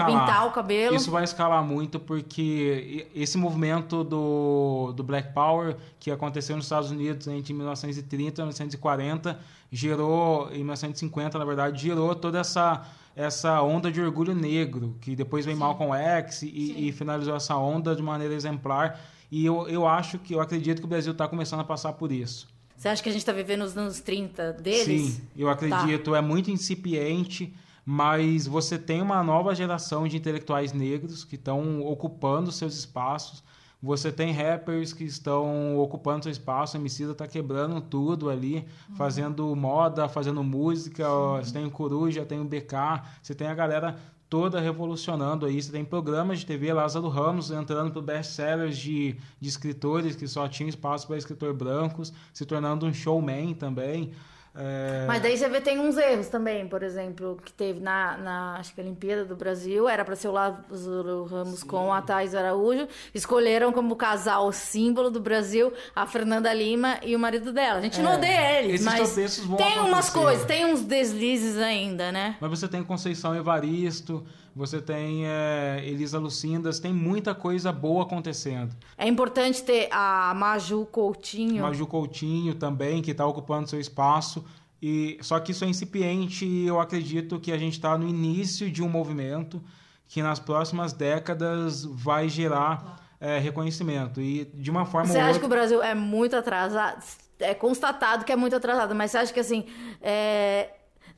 pintar o cabelo. Isso vai escalar muito porque esse movimento do, do Black Power que aconteceu nos Estados Unidos entre 1930 e 1940 gerou, em 1950 na verdade, gerou toda essa essa onda de orgulho negro, que depois vem Sim. Malcolm X e, e, finalizou essa onda de maneira exemplar. E eu, eu acho que, eu acredito que o Brasil está começando a passar por isso. Você acha que a gente está vivendo nos anos 30 deles? Sim, eu acredito. Tá. É muito incipiente, mas você tem uma nova geração de intelectuais negros que estão ocupando seus espaços. Você tem rappers que estão ocupando seu espaço, a Emicida está quebrando tudo ali, uhum. fazendo moda, fazendo música, Sim. você tem o Coruja, tem o BK, você tem a galera toda revolucionando aí. Você tem programas de TV, Lázaro Ramos entrando para best-sellers de, de escritores que só tinham espaço para escritor brancos, se tornando um showman também. É... Mas daí você vê tem uns erros também, por exemplo, que teve na, na acho que a Olimpíada do Brasil, era para ser o Lázaro Ramos Sim. com a Thais Araújo, escolheram como casal símbolo do Brasil a Fernanda Lima e o marido dela. A gente é, não odeia eles, mas tem umas coisas, tem uns deslizes ainda, né? Mas você tem Conceição Evaristo, você tem é, Elisa Lucindas, tem muita coisa boa acontecendo. É importante ter a Maju Coutinho. Maju Coutinho também, que está ocupando seu espaço. E Só que isso é incipiente e eu acredito que a gente está no início de um movimento que nas próximas décadas vai gerar é, reconhecimento. E de uma forma Você acha outra... que o Brasil é muito atrasado? É constatado que é muito atrasado, mas você acha que assim. É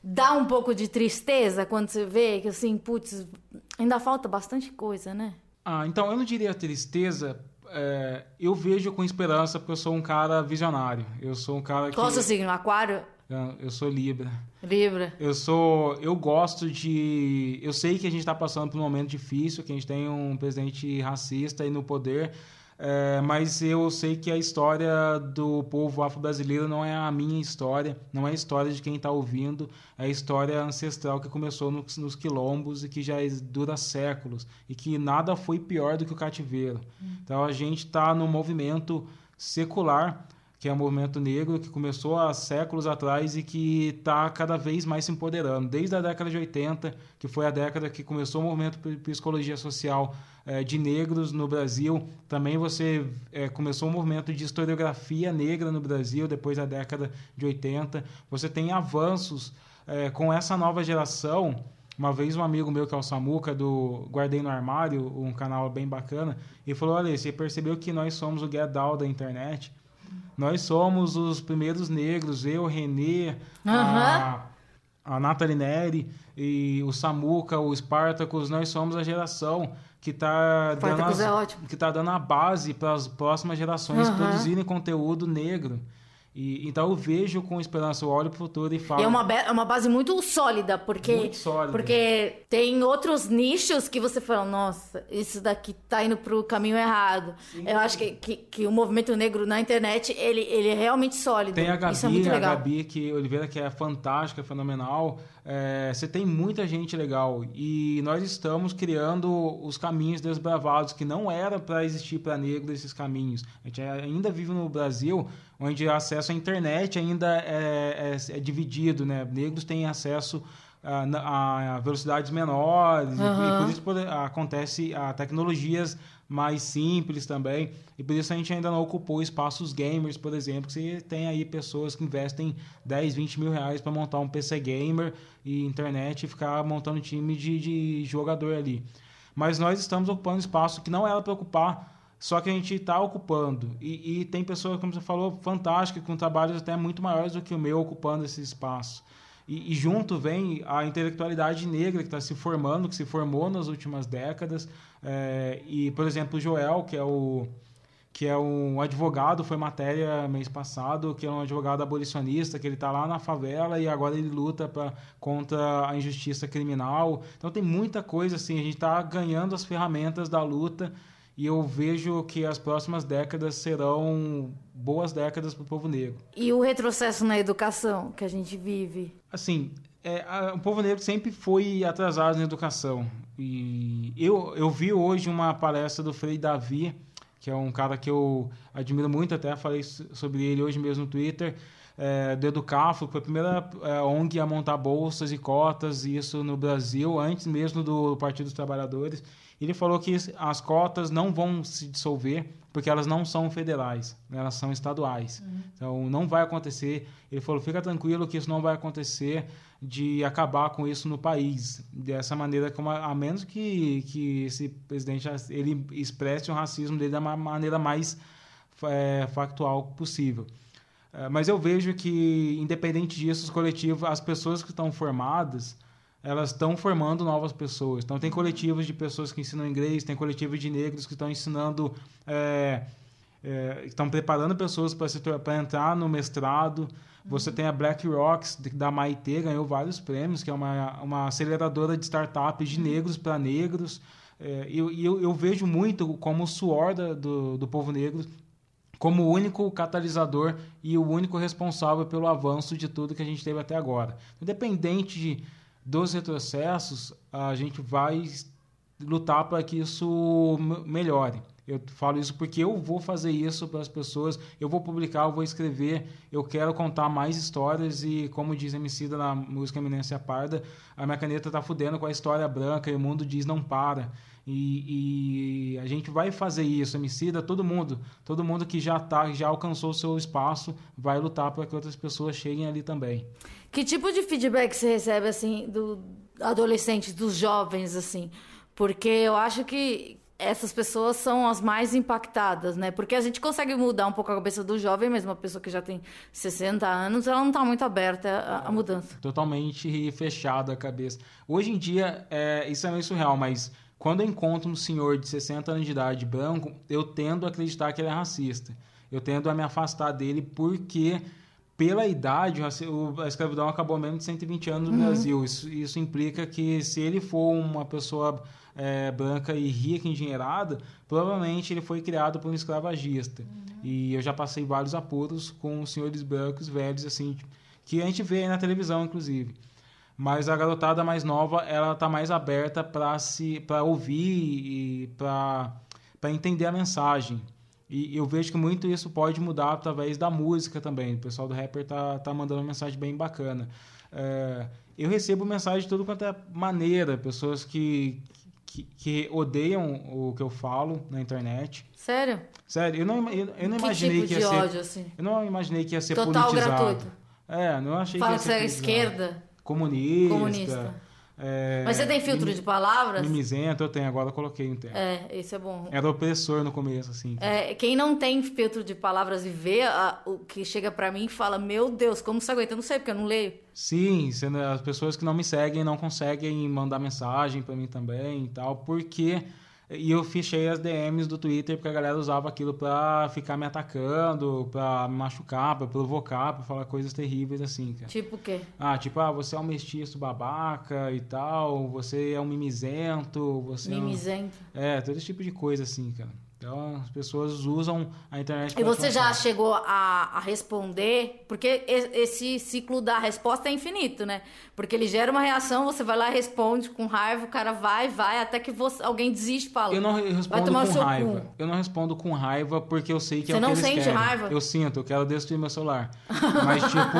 dá um pouco de tristeza quando você vê que assim, putz, ainda falta bastante coisa, né? Ah, então eu não diria tristeza. É, eu vejo com esperança porque eu sou um cara visionário. Eu sou um cara que. Qual o seu signo? Aquário? Eu sou Libra. Libra. Eu sou. Eu gosto de. Eu sei que a gente está passando por um momento difícil, que a gente tem um presidente racista aí no poder. É, mas eu sei que a história do povo afro-brasileiro não é a minha história, não é a história de quem está ouvindo, é a história ancestral que começou nos, nos, quilombos e que já dura séculos e que nada foi pior do que o cativeiro. Hum. Então a gente está no movimento secular que é um movimento negro que começou há séculos atrás e que está cada vez mais se empoderando. Desde a década de 80, que foi a década que começou o movimento de psicologia social de negros no Brasil, também você é, começou o movimento de historiografia negra no Brasil, depois da década de 80. Você tem avanços é, com essa nova geração. Uma vez um amigo meu, que é o Samuca, do Guardei no Armário, um canal bem bacana, e falou, olha, você percebeu que nós somos o Get Down da internet? Nós somos os primeiros negros, eu, Renê, a, a Nathalie Neri e o Samuca, o Spartacus, nós somos a geração que está dando, é que tá dando a base para as próximas gerações uhum. produzirem conteúdo negro. E, então eu vejo com esperança, eu olho para o futuro e falo. É uma, é uma base muito sólida, porque. Muito sólida. Porque tem outros nichos que você fala, nossa, isso daqui tá indo para o caminho errado. Sim. Eu acho que, que, que, o movimento negro na internet, ele, ele é realmente sólido. Tem a Gabi, isso é muito legal. a Gabi que, Oliveira, que é fantástica, fenomenal. É, você tem muita gente legal. E nós estamos criando os caminhos desbravados, que não era para existir para negro esses caminhos. A gente ainda vive no Brasil onde o acesso à internet ainda é, é, é dividido, né? Negros têm acesso a, a velocidades menores uhum. e, por isso pode, acontece a tecnologias mais simples também e por isso a gente ainda não ocupou espaços gamers, por exemplo, que você tem aí pessoas que investem 10, 20 mil reais para montar um PC gamer e internet e ficar montando time de, de jogador ali. Mas nós estamos ocupando espaço que não era para ocupar só que a gente está ocupando. E, e, tem pessoas, como você falou, fantásticas, com trabalhos até muito maiores do que o meu, ocupando esse espaço. E, e junto vem a intelectualidade negra que está se formando, que se formou nas últimas décadas. É, e, por exemplo, o Joel, que é o que é um advogado, foi matéria mês passado, que é um advogado abolicionista, que ele está lá na favela e agora ele luta pra, contra a injustiça criminal. Então tem muita coisa assim, a gente está ganhando as ferramentas da luta e eu vejo que as próximas décadas serão boas décadas para o povo negro. E o retrocesso na educação que a gente vive? Assim, é, a, o povo negro sempre foi atrasado na educação. E eu, eu vi hoje uma palestra do Frei Davi, que é um cara que eu admiro muito, até falei sobre ele hoje mesmo no Twitter, é, do Educafo, que foi a primeira é, ONG a montar bolsas e cotas, isso no Brasil, antes mesmo do Partido dos Trabalhadores. Ele falou que as cotas não vão se dissolver, porque elas não são federais, né? elas são estaduais. Uhum. Então, não vai acontecer. Ele falou: fica tranquilo que isso não vai acontecer de acabar com isso no país. Dessa maneira, como a, a menos que, que esse presidente ele expresse o racismo dele da maneira mais é, factual possível. É, mas eu vejo que, independente disso, os coletivos, as pessoas que estão formadas, elas estão formando novas pessoas. Então, tem coletivos de pessoas que ensinam inglês, tem coletivos de negros que estão ensinando, é, é, estão preparando pessoas para entrar no mestrado. Você uhum. tem a Black Rocks, da Maite, ganhou vários prêmios, que é uma, uma aceleradora de startups de uhum. negros para negros. É, e eu, eu, eu, vejo muito como o suor da, do, do povo negro como o único catalisador e o único responsável pelo avanço de tudo que a gente teve até agora. Independente de dos retrocessos, a gente vai lutar para que isso melhore. Eu falo isso porque eu vou fazer isso para as pessoas, eu vou publicar, eu vou escrever, eu quero contar mais histórias e, como diz Emicida na música Eminência Parda, a minha caneta está fudendo com a história branca e o mundo diz não para. E, e, a gente vai fazer isso, Emicida, todo mundo, todo mundo que já tá, já alcançou o seu espaço, vai lutar para que outras pessoas cheguem ali também. Que tipo de feedback você recebe, assim, do adolescentes, dos jovens, assim? Porque eu acho que essas pessoas são as mais impactadas, né? Porque a gente consegue mudar um pouco a cabeça do jovem, mesmo uma pessoa que já tem 60 anos, ela não está muito aberta à, à, mudança. Totalmente fechada a cabeça. Hoje em dia, é, isso é meio surreal, mas quando eu encontro um senhor de 60 anos de idade branco, eu tendo a acreditar que ele é racista. Eu tendo a me afastar dele porque pela idade, a escravidão acabou menos de 120 anos no uhum. Brasil. Isso, isso, implica que se ele for uma pessoa é, branca e rica, endinheirada, provavelmente ele foi criado por um escravagista. Uhum. E eu já passei vários apuros com senhores brancos velhos, assim, que a gente vê na televisão, inclusive. Mas a garotada mais nova, ela tá mais aberta para se para ouvir e para entender a mensagem. E eu vejo que muito isso pode mudar através da música também. O pessoal do rapper tá, tá mandando uma mensagem bem bacana. É, eu recebo mensagem de tudo quanto é maneira, pessoas que, que, que, odeiam o que eu falo na internet. Sério? Sério, eu não, eu, eu não que imaginei tipo que ia ser. Ódio, assim? Eu não imaginei que ia ser Total politizado. gratuito. É, não achei Fala que ia ser. Fala que você é esquerda. Comunista. Comunista. É, Mas você tem filtro de palavras? Mimizento, eu tenho, agora eu coloquei um. É, isso é bom. Era opressor no começo, assim. É, quem não tem filtro de palavras e vê a, o que chega para mim e fala, meu Deus, como você aguenta? Eu não sei, porque eu não leio. Sim, as pessoas que não me seguem não conseguem mandar mensagem para mim também e tal, porque e eu fechei as DMs do Twitter porque a galera usava aquilo pra ficar me atacando, pra me machucar, pra provocar, pra falar coisas terríveis assim, cara. Tipo o quê? Ah, tipo, ah, você é um mestiço babaca e tal, você é um mimizento, você Mimizento. É, um... é todo esse tipo de coisa assim, cara. Então, as pessoas usam a internet E você já chegou a, a, responder? Porque esse ciclo da resposta é infinito, né? Porque ele gera uma reação, você vai lá e responde com raiva, o cara vai, vai, até que você, alguém desiste fala. Eu não respondo com raiva. Cu. Eu não respondo com raiva porque eu sei que você é o que eles querem. Você não sente raiva? Eu sinto, eu quero destruir meu celular. (laughs) Mas, tipo,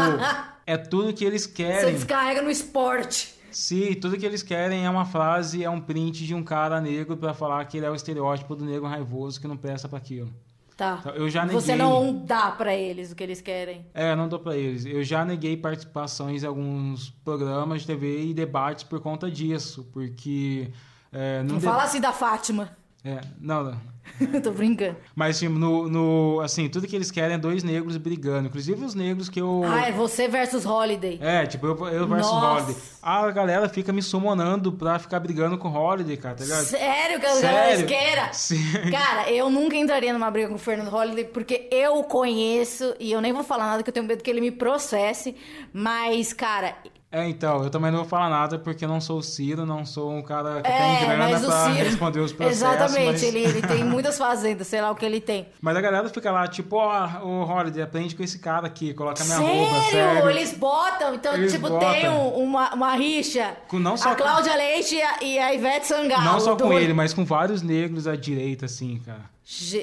é tudo que eles querem. Você descarrega no esporte. Se tudo que eles querem é uma frase, é um print de um cara negro para falar que ele é o estereótipo do negro raivoso que não presta para aquilo. Tá. Então, eu já neguei... Você não dá para eles o que eles querem. É, não dou para eles. Eu já neguei participações em alguns programas de TV e debates por conta disso, porque é, não, não fala assim da Fátima. É, não, (laughs) Tô brincando. Mas, assim, no, no, assim, tudo que eles querem é dois negros brigando. Inclusive os negros que eu... Ah, é você versus Holiday. É, tipo, eu, eu versus Nossa. Holiday. A galera fica me sumonando pra ficar brigando com o Holiday, cara, tá ligado? Sério? Que a galera esqueira? Sim. Cara, eu nunca entraria numa briga com o Fernando Holiday, porque eu o conheço, e eu nem vou falar nada, que eu tenho medo que ele me processe. Mas, cara, é, então, eu também não vou falar nada porque eu não sou o Ciro, não sou um cara que é, tem grana pra Ciro... responder os processos. Exatamente, mas... ele, ele tem muitas fazendas, sei lá o que ele tem. Mas a galera fica lá, tipo, ó, oh, o Holiday, aprende com esse cara aqui, coloca minha sério? roupa, sério. Eles botam, então, Eles tipo, botam. tem um, uma, uma rixa. Com, não só a Cláudia com... Leite e a, e a Ivete Sangalo. Não só com ele, mas com vários negros à direita, assim, cara.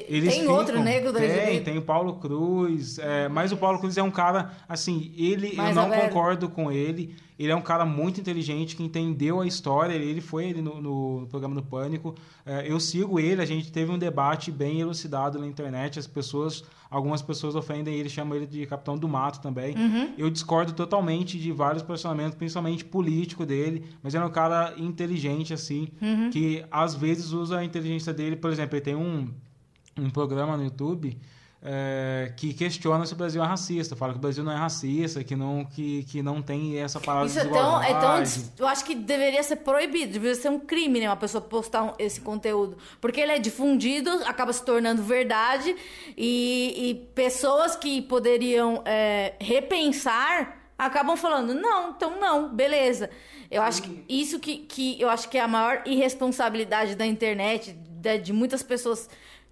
Eles tem ficam, outro negro da Tem, tem o Paulo Cruz, é, mas o Paulo Cruz é um cara, assim, ele, eu não concordo com ele Ele é um cara muito inteligente que entendeu a história. Ele foi ele no, no programa do Pânico. É, eu sigo ele. A gente teve um debate bem elucidado na internet. As pessoas, algumas pessoas ofendem ele, chamam ele de Capitão do Mato também. Uhum. Eu discordo totalmente de vários posicionamentos, principalmente político dele. Mas ele é um cara inteligente assim, uhum. que às vezes usa a inteligência dele. Por exemplo, ele tem um um programa no YouTube é, que questiona se o Brasil é racista, fala que o Brasil não é racista, que não, que, que não tem essa palavra Isso de é tão, é tão, Eu acho que deveria ser proibido, deveria ser um crime, né? Uma pessoa postar um, esse conteúdo. Porque ele é difundido, acaba se tornando verdade, e, e pessoas que poderiam é, repensar acabam falando, não, então não, beleza. Eu acho que isso que, que eu acho que é a maior irresponsabilidade da internet, de, de muitas pessoas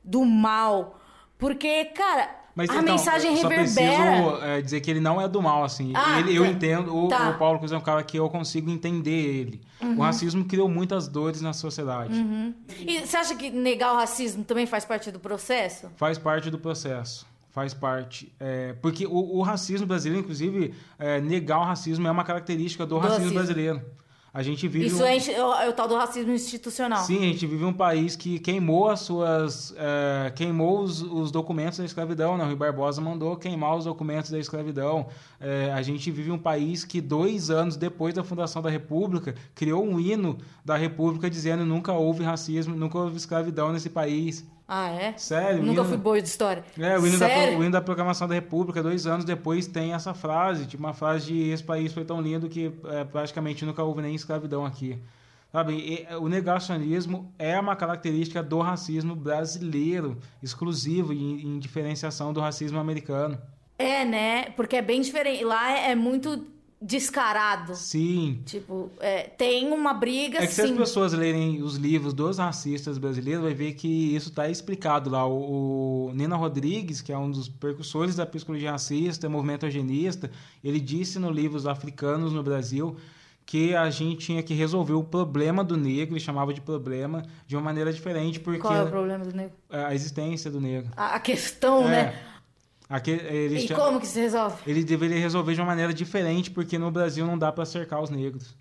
do mal porque, cara, Mas, a então, mensagem reverbera. Só preciso é, dizer que ele não é do mal, assim. Ah, ele, eu tá. entendo, o, tá. o Paulo Cruz é um cara que eu consigo entender ele. Uhum. O racismo criou muitas dores na sociedade. Uhum. E você acha que negar o racismo também faz parte do processo? Faz parte do processo. Faz parte. É, porque o, o, racismo brasileiro, inclusive, é, negar o racismo é uma característica do, do racismo, racismo brasileiro. A gente vive Isso um... é, é, o tal do racismo institucional. Sim, a gente vive um país que queimou as suas. É, queimou os, os, documentos da escravidão. Né? O Rui Barbosa mandou queimar os documentos da escravidão. É, a gente vive um país que, dois anos depois da fundação da República, criou um hino da República dizendo nunca houve racismo, nunca houve escravidão nesse país. Ah, é? Sério? Nunca hino... fui boa de história. É, o hino? Da, o hino da Proclamação da República, dois anos depois, tem essa frase, tipo uma frase de esse país foi tão lindo que é, praticamente nunca houve nem escravidão aqui. Sabe, e, é, o negacionismo é uma característica do racismo brasileiro, exclusivo em, em diferenciação do racismo americano. É, né? Porque é bem diferente. Lá é, é muito descarado. Sim. Tipo, é, tem uma briga, É que sim. se as pessoas lerem os livros dos racistas brasileiros, vai ver que isso está explicado lá. O, o, Nina Rodrigues, que é um dos percussores da psicologia racista, movimento eugenista, ele disse no livro Os Africanos no Brasil que a gente tinha que resolver o problema do negro, ele chamava de problema, de uma maneira diferente, porque... Qual é o problema do negro? A existência do negro. A questão, é. né? Aquele, e como que se resolve? Ele deveria resolver de uma maneira diferente, porque no Brasil não dá para cercar os negros.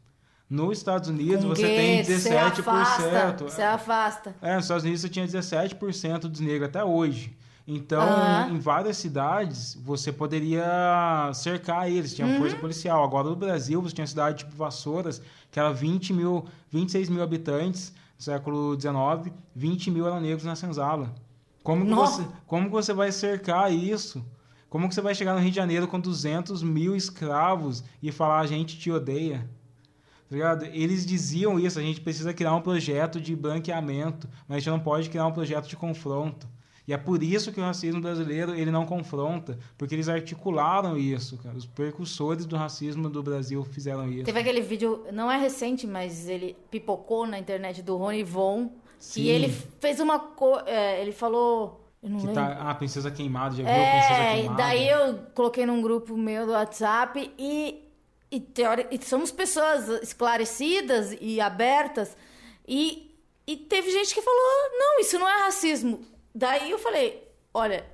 Nos Estados Unidos Com você tem 17%. Você afasta. Você afasta. É, nos Estados Unidos você tinha 17% dos negros até hoje. Então, uhum. em várias cidades, você poderia cercar eles, tinha uhum. força policial. Agora, no Brasil, você tinha cidade tipo Vassouras, que era 20 mil, 26 mil habitantes no século XIX, 20 mil eram negros na senzala. Como que, você, como que você vai cercar isso? Como que você vai chegar no Rio de Janeiro com 200 mil escravos e falar a gente te odeia? Tá Eles diziam isso, a gente precisa criar um projeto de branqueamento, mas a gente não pode criar um projeto de confronto. E é por isso que o racismo brasileiro ele não confronta, porque eles articularam isso, cara. Os percussores do racismo do Brasil fizeram isso. Teve aquele vídeo, não é recente, mas ele pipocou na internet do Rony Von, Sim. E ele fez uma coisa. É, ele falou. Eu não que lembro. tá, ah, Princesa Queimada, já viu é, Princesa Queimada? Daí eu coloquei num grupo meu do WhatsApp e. E, teori... e somos pessoas esclarecidas e abertas. E, e teve gente que falou: não, isso não é racismo. Daí eu falei: olha,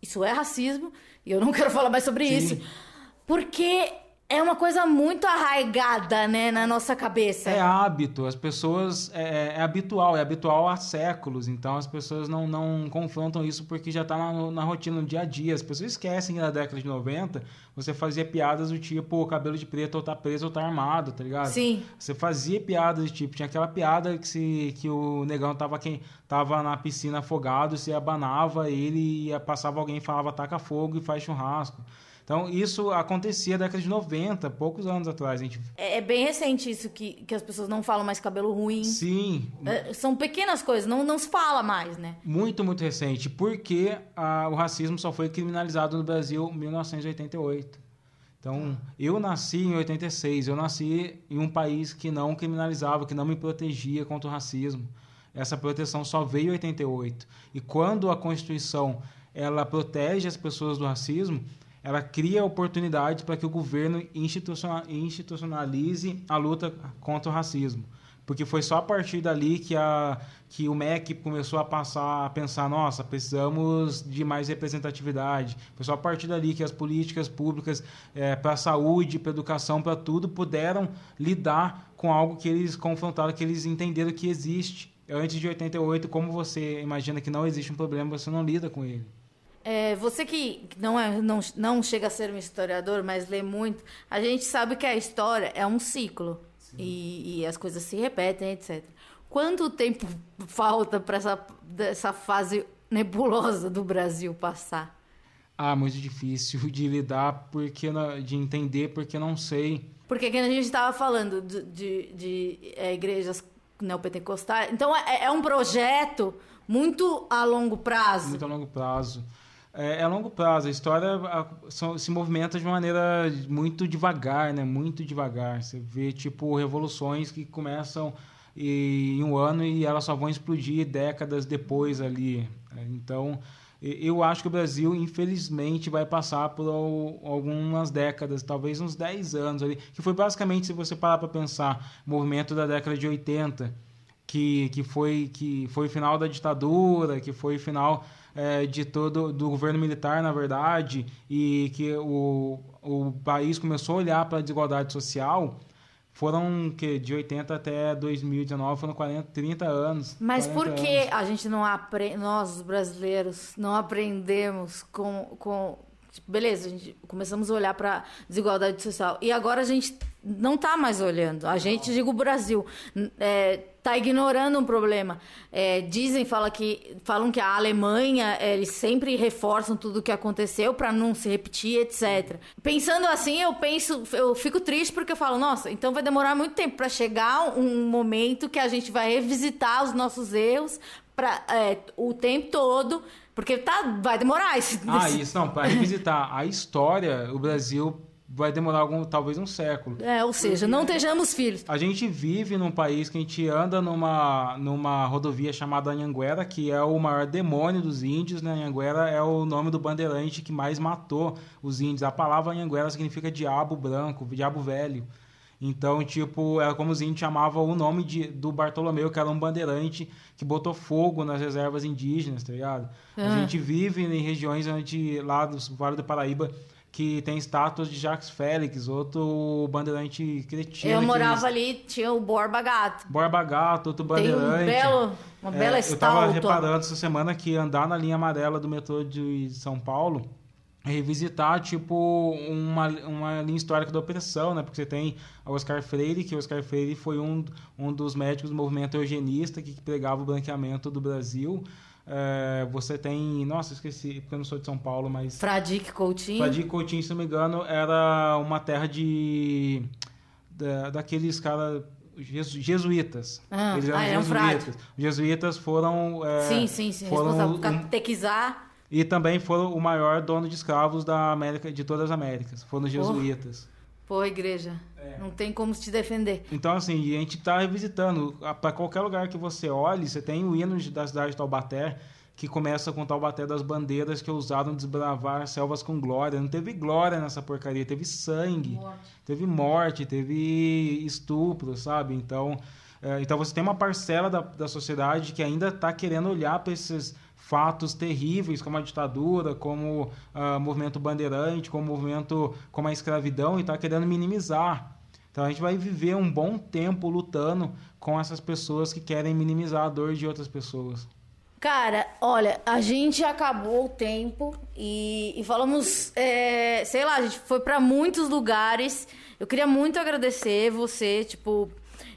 isso é racismo e eu não (laughs) quero falar mais sobre Sim. isso. Porque é uma coisa muito arraigada, né, na nossa cabeça. É hábito, as pessoas. É, é habitual, é habitual há séculos, então as pessoas não, não confrontam isso porque já está na, na, rotina, no dia a dia. As pessoas esquecem que na década de 90 você fazia piadas do tipo cabelo de preto ou tá preso ou tá armado, tá ligado? Sim. Você fazia piadas do tipo, tinha aquela piada que, se, que o negão tava, quem, tava na piscina afogado, se abanava ele ia, passava alguém e falava taca fogo e faz churrasco. Então, isso acontecia na década de 90, poucos anos atrás. A gente... é, é, bem recente isso, que, que as pessoas não falam mais cabelo ruim. Sim. É, são pequenas coisas, não, não se fala mais, né? Muito, muito recente. Porque a, o racismo só foi criminalizado no Brasil em 1988. Então, eu nasci em 86, eu nasci em um país que não criminalizava, que não me protegia contra o racismo. Essa proteção só veio em 88. E quando a Constituição ela protege as pessoas do racismo, ela cria oportunidades para que o governo institucionalize a luta contra o racismo. porque foi só a partir dali que, a, que o MEC começou a passar a pensar, nossa, precisamos de mais representatividade. Foi só a partir dali que as políticas públicas é, para a saúde, para a educação, para tudo, puderam lidar com algo que eles confrontaram, que eles entenderam que existe. Antes de 88, como você imagina que não existe um problema, você não lida com ele. É, você que não, é, não, não chega a ser um historiador, mas lê muito, a gente sabe que a história é um ciclo e, e, as coisas se repetem, etc. Quanto tempo falta para essa, essa fase nebulosa do Brasil passar? Ah, muito difícil de lidar, porque de entender, porque não sei. Porque a gente estava falando de, de, de é, igrejas neopentecostais, então é, é um projeto muito a longo prazo. Muito a longo prazo. É, é a longo prazo. A história se movimenta de maneira muito devagar, né? Muito devagar. Você vê, tipo, revoluções que começam em um ano e elas só vão explodir décadas depois ali. Então, eu acho que o Brasil, infelizmente, vai passar por algumas décadas, talvez uns 10 anos ali, que foi basicamente, se você parar para pensar, o movimento da década de 80, que, que, foi, que foi final da ditadura, que foi final é, de todo do governo militar, na verdade, e que o, o país começou a olhar para a desigualdade social, foram que de 80 até 2019 foram 40, 30 anos. Mas por que a gente não aprende, nós os brasileiros não aprendemos com, com tipo, beleza, a gente começamos a olhar para desigualdade social e agora a gente não está mais olhando. A gente, digo o Brasil, é, está ignorando um problema. É, dizem, fala que, falam que a Alemanha, é, eles sempre reforçam tudo o que aconteceu para não se repetir, etc. Pensando assim, eu penso, eu fico triste porque eu falo, nossa, então vai demorar muito tempo para chegar um momento que a gente vai revisitar os nossos erros para é, o tempo todo, porque tá, vai demorar. Esse, ah, isso não, para revisitar a história, o Brasil vai demorar algum, talvez um século. É, ou seja, não estejamos filhos. A gente vive num país que a gente anda numa, numa rodovia chamada Anhanguera, que é o maior demônio dos índios, né? Anhanguera é o nome do bandeirante que mais matou os índios. A palavra Anhanguera significa diabo branco, diabo velho. Então, tipo, era como os índios chamavam o nome de, do Bartolomeu, que era um bandeirante que botou fogo nas reservas indígenas, tá ligado? A gente vive em regiões onde, lá do Vale do Paraíba, que tem estátuas de Jacques Félix, outro bandeirante cretino. Eu morava ali, tinha o Borba Gato. Borba Gato, outro bandeirante. Tem um belo, uma é, bela estátua. Eu tava reparando essa semana que andar na linha amarela do metrô de São Paulo é revisitar, tipo, uma, uma linha histórica da opressão, né? Porque você tem o Oscar Freire, que o Oscar Freire foi um, um dos médicos do movimento eugenista que pregava o branqueamento do Brasil. É, você tem. Nossa, esqueci, porque eu não sou de São Paulo, mas. Fradique Coutinho. Fradique Coutinho, se não me engano, era uma terra de. Da, daqueles caras. Jesuítas. Ah, Eles eram ah, jesuítas. Os jesuítas foram. É, sim, sim, sim. Foram catequizar. E também foram o maior dono de escravos da América, de todas as Américas. Foram os jesuítas. Pô, igreja. É. Não tem como te defender. Então, assim, a gente está revisitando. Para qualquer lugar que você olhe, você tem o hino da cidade de Taubaté, que começa com Taubaté das bandeiras que usaram desbravar selvas com glória. Não teve glória nessa porcaria, teve sangue, morte. teve morte, teve estupro, sabe? Então, é, então você tem uma parcela da, da sociedade que ainda está querendo olhar para esses fatos terríveis como a ditadura, como o uh, movimento bandeirante, como movimento como a escravidão e está querendo minimizar. Então a gente vai viver um bom tempo lutando com essas pessoas que querem minimizar a dor de outras pessoas. Cara, olha, a gente acabou o tempo e, e falamos, é, sei lá, a gente foi para muitos lugares. Eu queria muito agradecer você, tipo,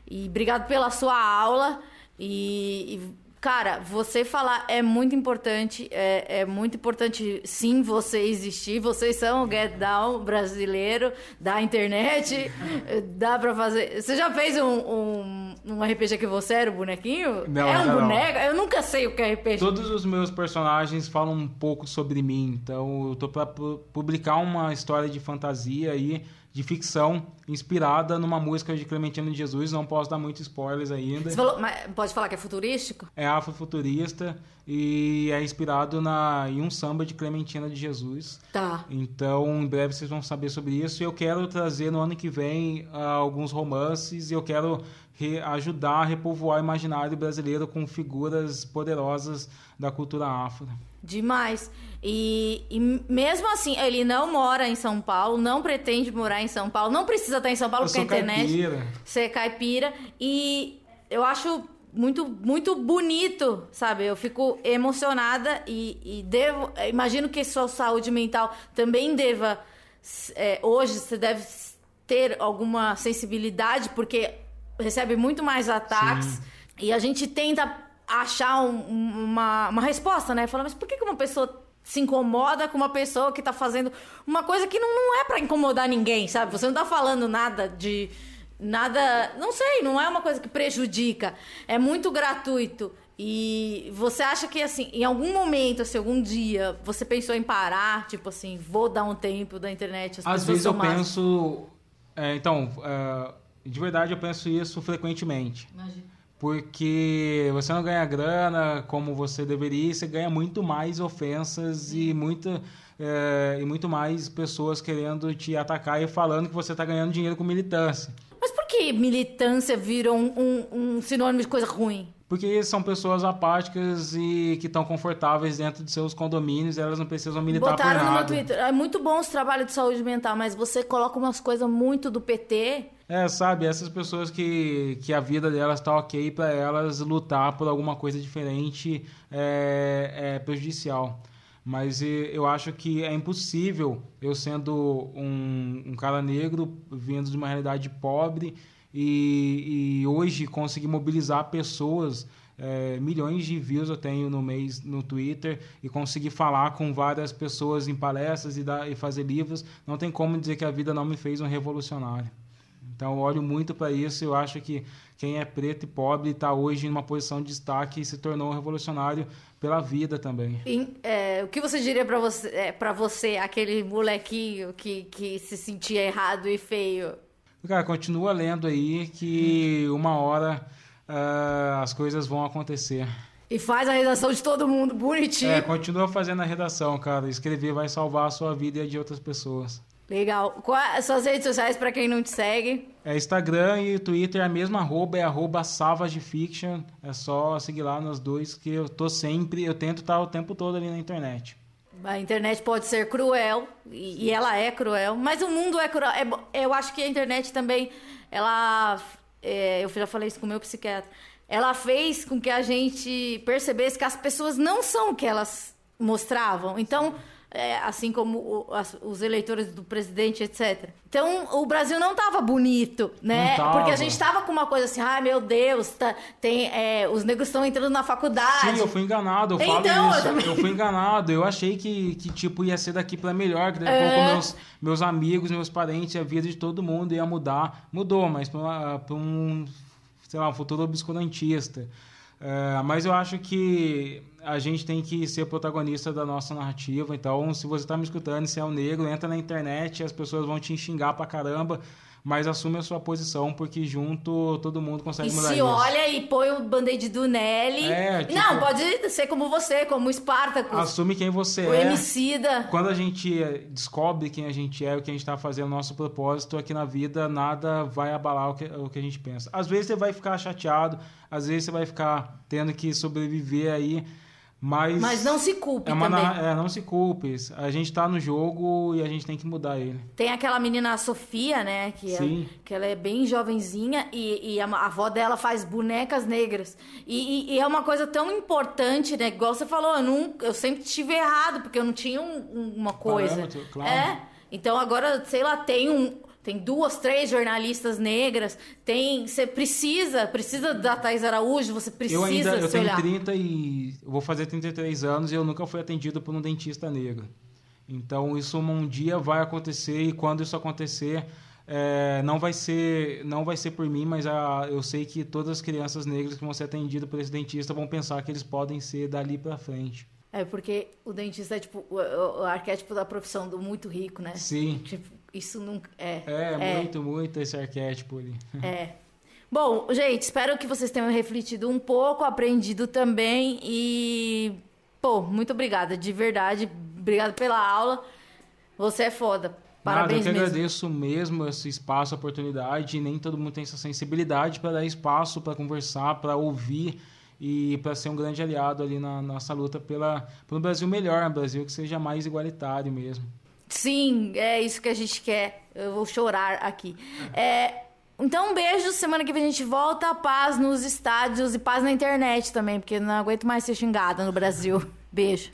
e obrigado pela sua aula. E, e Cara, você falar é muito importante. É, é, muito importante, sim, você existir. Vocês são o Get Down brasileiro da internet. (laughs) Dá pra fazer. Você já fez um, um, um RPG que você era o bonequinho? Não, é um boneco? Eu nunca sei o que é RPG. Todos os meus personagens falam um pouco sobre mim. Então, eu tô pra publicar uma história de fantasia aí, de ficção inspirada numa música de Clementina de Jesus. Não posso dar muitos spoilers ainda. Você falou, pode falar que é futurístico? É afrofuturista e é inspirado na, em um samba de Clementina de Jesus. Tá. Então, em breve vocês vão saber sobre isso. E eu quero trazer no ano que vem uh, alguns romances e eu quero ajudar a repovoar o imaginário brasileiro com figuras poderosas da cultura afro. Demais. E, e, mesmo assim, ele não mora em São Paulo, não pretende morar em São Paulo, não precisa estar em São Paulo eu porque a internet. Caipira. Ser caipira. E eu acho muito, muito bonito, sabe? Eu fico emocionada e, e devo. Imagino que sua saúde mental também deva. É, hoje você deve ter alguma sensibilidade, porque recebe muito mais ataques. Sim. E a gente tenta achar um, uma, uma resposta, né? Falar, mas por que, que uma pessoa se incomoda com uma pessoa que tá fazendo uma coisa que não, não é para incomodar ninguém, sabe? Você não tá falando nada de. Nada. Não sei, não é uma coisa que prejudica. É muito gratuito. E você acha que, assim, em algum momento, assim, algum dia, você pensou em parar? Tipo assim, vou dar um tempo da internet? Às vezes eu penso. É, então, uh, de verdade eu penso isso frequentemente. Imagina porque você não ganha grana como você deveria, você ganha muito mais ofensas e, muita, é, e muito mais pessoas querendo te atacar e falando que você está ganhando dinheiro com militância. Mas por que militância virou um, um, um sinônimo de coisa ruim? Porque são pessoas apáticas e que estão confortáveis dentro de seus condomínios, elas não precisam militar Botaram por nada. nada. no meu Twitter. É muito bom os trabalhos de saúde mental, mas você coloca umas coisas muito do PT é, sabe, essas pessoas que, que a vida delas está ok para elas lutar por alguma coisa diferente é, é prejudicial. Mas eu acho que é impossível, eu sendo um, um cara negro, vindo de uma realidade pobre, e, e hoje conseguir mobilizar pessoas é, milhões de views eu tenho no mês no Twitter e conseguir falar com várias pessoas em palestras e, dar, e fazer livros, não tem como dizer que a vida não me fez um revolucionário. Então, eu olho muito para isso e eu acho que quem é preto e pobre está hoje em uma posição de destaque e se tornou um revolucionário pela vida também. E, é, o que você diria para você, é, para você, aquele molequinho que, que se sentia errado e feio? Cara, continua lendo aí que uma hora uh, as coisas vão acontecer. E faz a redação de todo mundo bonitinho. É, continua fazendo a redação, cara. Escrever vai salvar a sua vida e a de outras pessoas. Legal. Quais suas redes sociais para quem não te segue? É Instagram e Twitter, é a mesma arroba, é arroba Fiction. É só seguir lá nos dois que eu tô sempre, eu tento estar o tempo todo ali na internet. A internet pode ser cruel, e ela é cruel, mas o mundo é cruel. É, eu acho que a internet também, ela. É, eu já falei isso com o meu psiquiatra. Ela fez com que a gente percebesse que as pessoas não são o que elas mostravam. Então é, assim como o, as, os eleitores do presidente, etc. Então, o Brasil não estava bonito, né? Porque a gente estava com uma coisa assim, ai meu Deus, tá, tem, é, os negros estão entrando na faculdade. Sim, eu fui enganado, eu então, falo isso. Eu, eu, fui enganado, eu achei que, que tipo, ia ser daqui para melhor, que daqui a é... pouco meus, meus amigos, meus parentes, a vida de todo mundo ia mudar. Mudou, mas para um, sei lá, um futuro obscurantista. É, mas eu acho que a gente tem que ser protagonista da nossa narrativa. Então, se você está me escutando, se é um negro, entra na internet, as pessoas vão te xingar pra caramba mas assume a sua posição, porque junto todo mundo consegue e mudar se isso. olha e põe o band-aid do Nelly. É, tipo, Não, pode ser como você, como o Spartacus. Assume quem você o é. O Emicida. Quando a gente descobre quem a gente é, o que a gente está fazendo, nosso propósito aqui na vida, nada vai abalar o que, o que a gente pensa. Às vezes você vai ficar chateado, às vezes você vai ficar tendo que sobreviver aí mas, Mas não se culpe é também. É, não se culpe. A gente tá no jogo e a gente tem que mudar ele. Tem aquela menina a Sofia, né? Que, Sim. É, que ela é bem jovenzinha e, e a, a, avó dela faz bonecas negras. E, e, e, é uma coisa tão importante, né? Igual você falou, eu, não, eu sempre tive errado, porque eu não tinha um, uma coisa. Parâmetro, claro. É. Então agora, sei lá, tem um, tem duas, três jornalistas negras, tem, você precisa, precisa da Thais Araújo, você precisa Eu ainda, eu tenho olhar. 30 e eu vou fazer 33 anos e eu nunca fui atendido por um dentista negro. Então isso um dia vai acontecer e quando isso acontecer, é, não vai ser não vai ser por mim, mas a, eu sei que todas as crianças negras que vão ser atendidas por esse dentista vão pensar que eles podem ser dali para frente. É porque o dentista é tipo o, o, arquétipo da profissão do muito rico, né? Sim. Tipo, isso nunca. É, é, é, muito, muito esse arquétipo ali. (laughs) É. Bom, gente, espero que vocês tenham refletido um pouco, aprendido também e. Pô, muito obrigada, de verdade. Obrigada pela aula. Você é foda. Parabéns Nada, eu que agradeço mesmo esse espaço, a oportunidade. Nem todo mundo tem essa sensibilidade para dar espaço, para conversar, para ouvir e para ser um grande aliado ali na nossa luta pela, pelo Brasil melhor, um Brasil que seja mais igualitário mesmo. Sim, é isso que a gente quer. Eu vou chorar aqui. É, então, um beijo. Semana que vem a gente volta. Paz nos estádios e paz na internet também, porque não aguento mais ser xingada no Brasil. Beijo.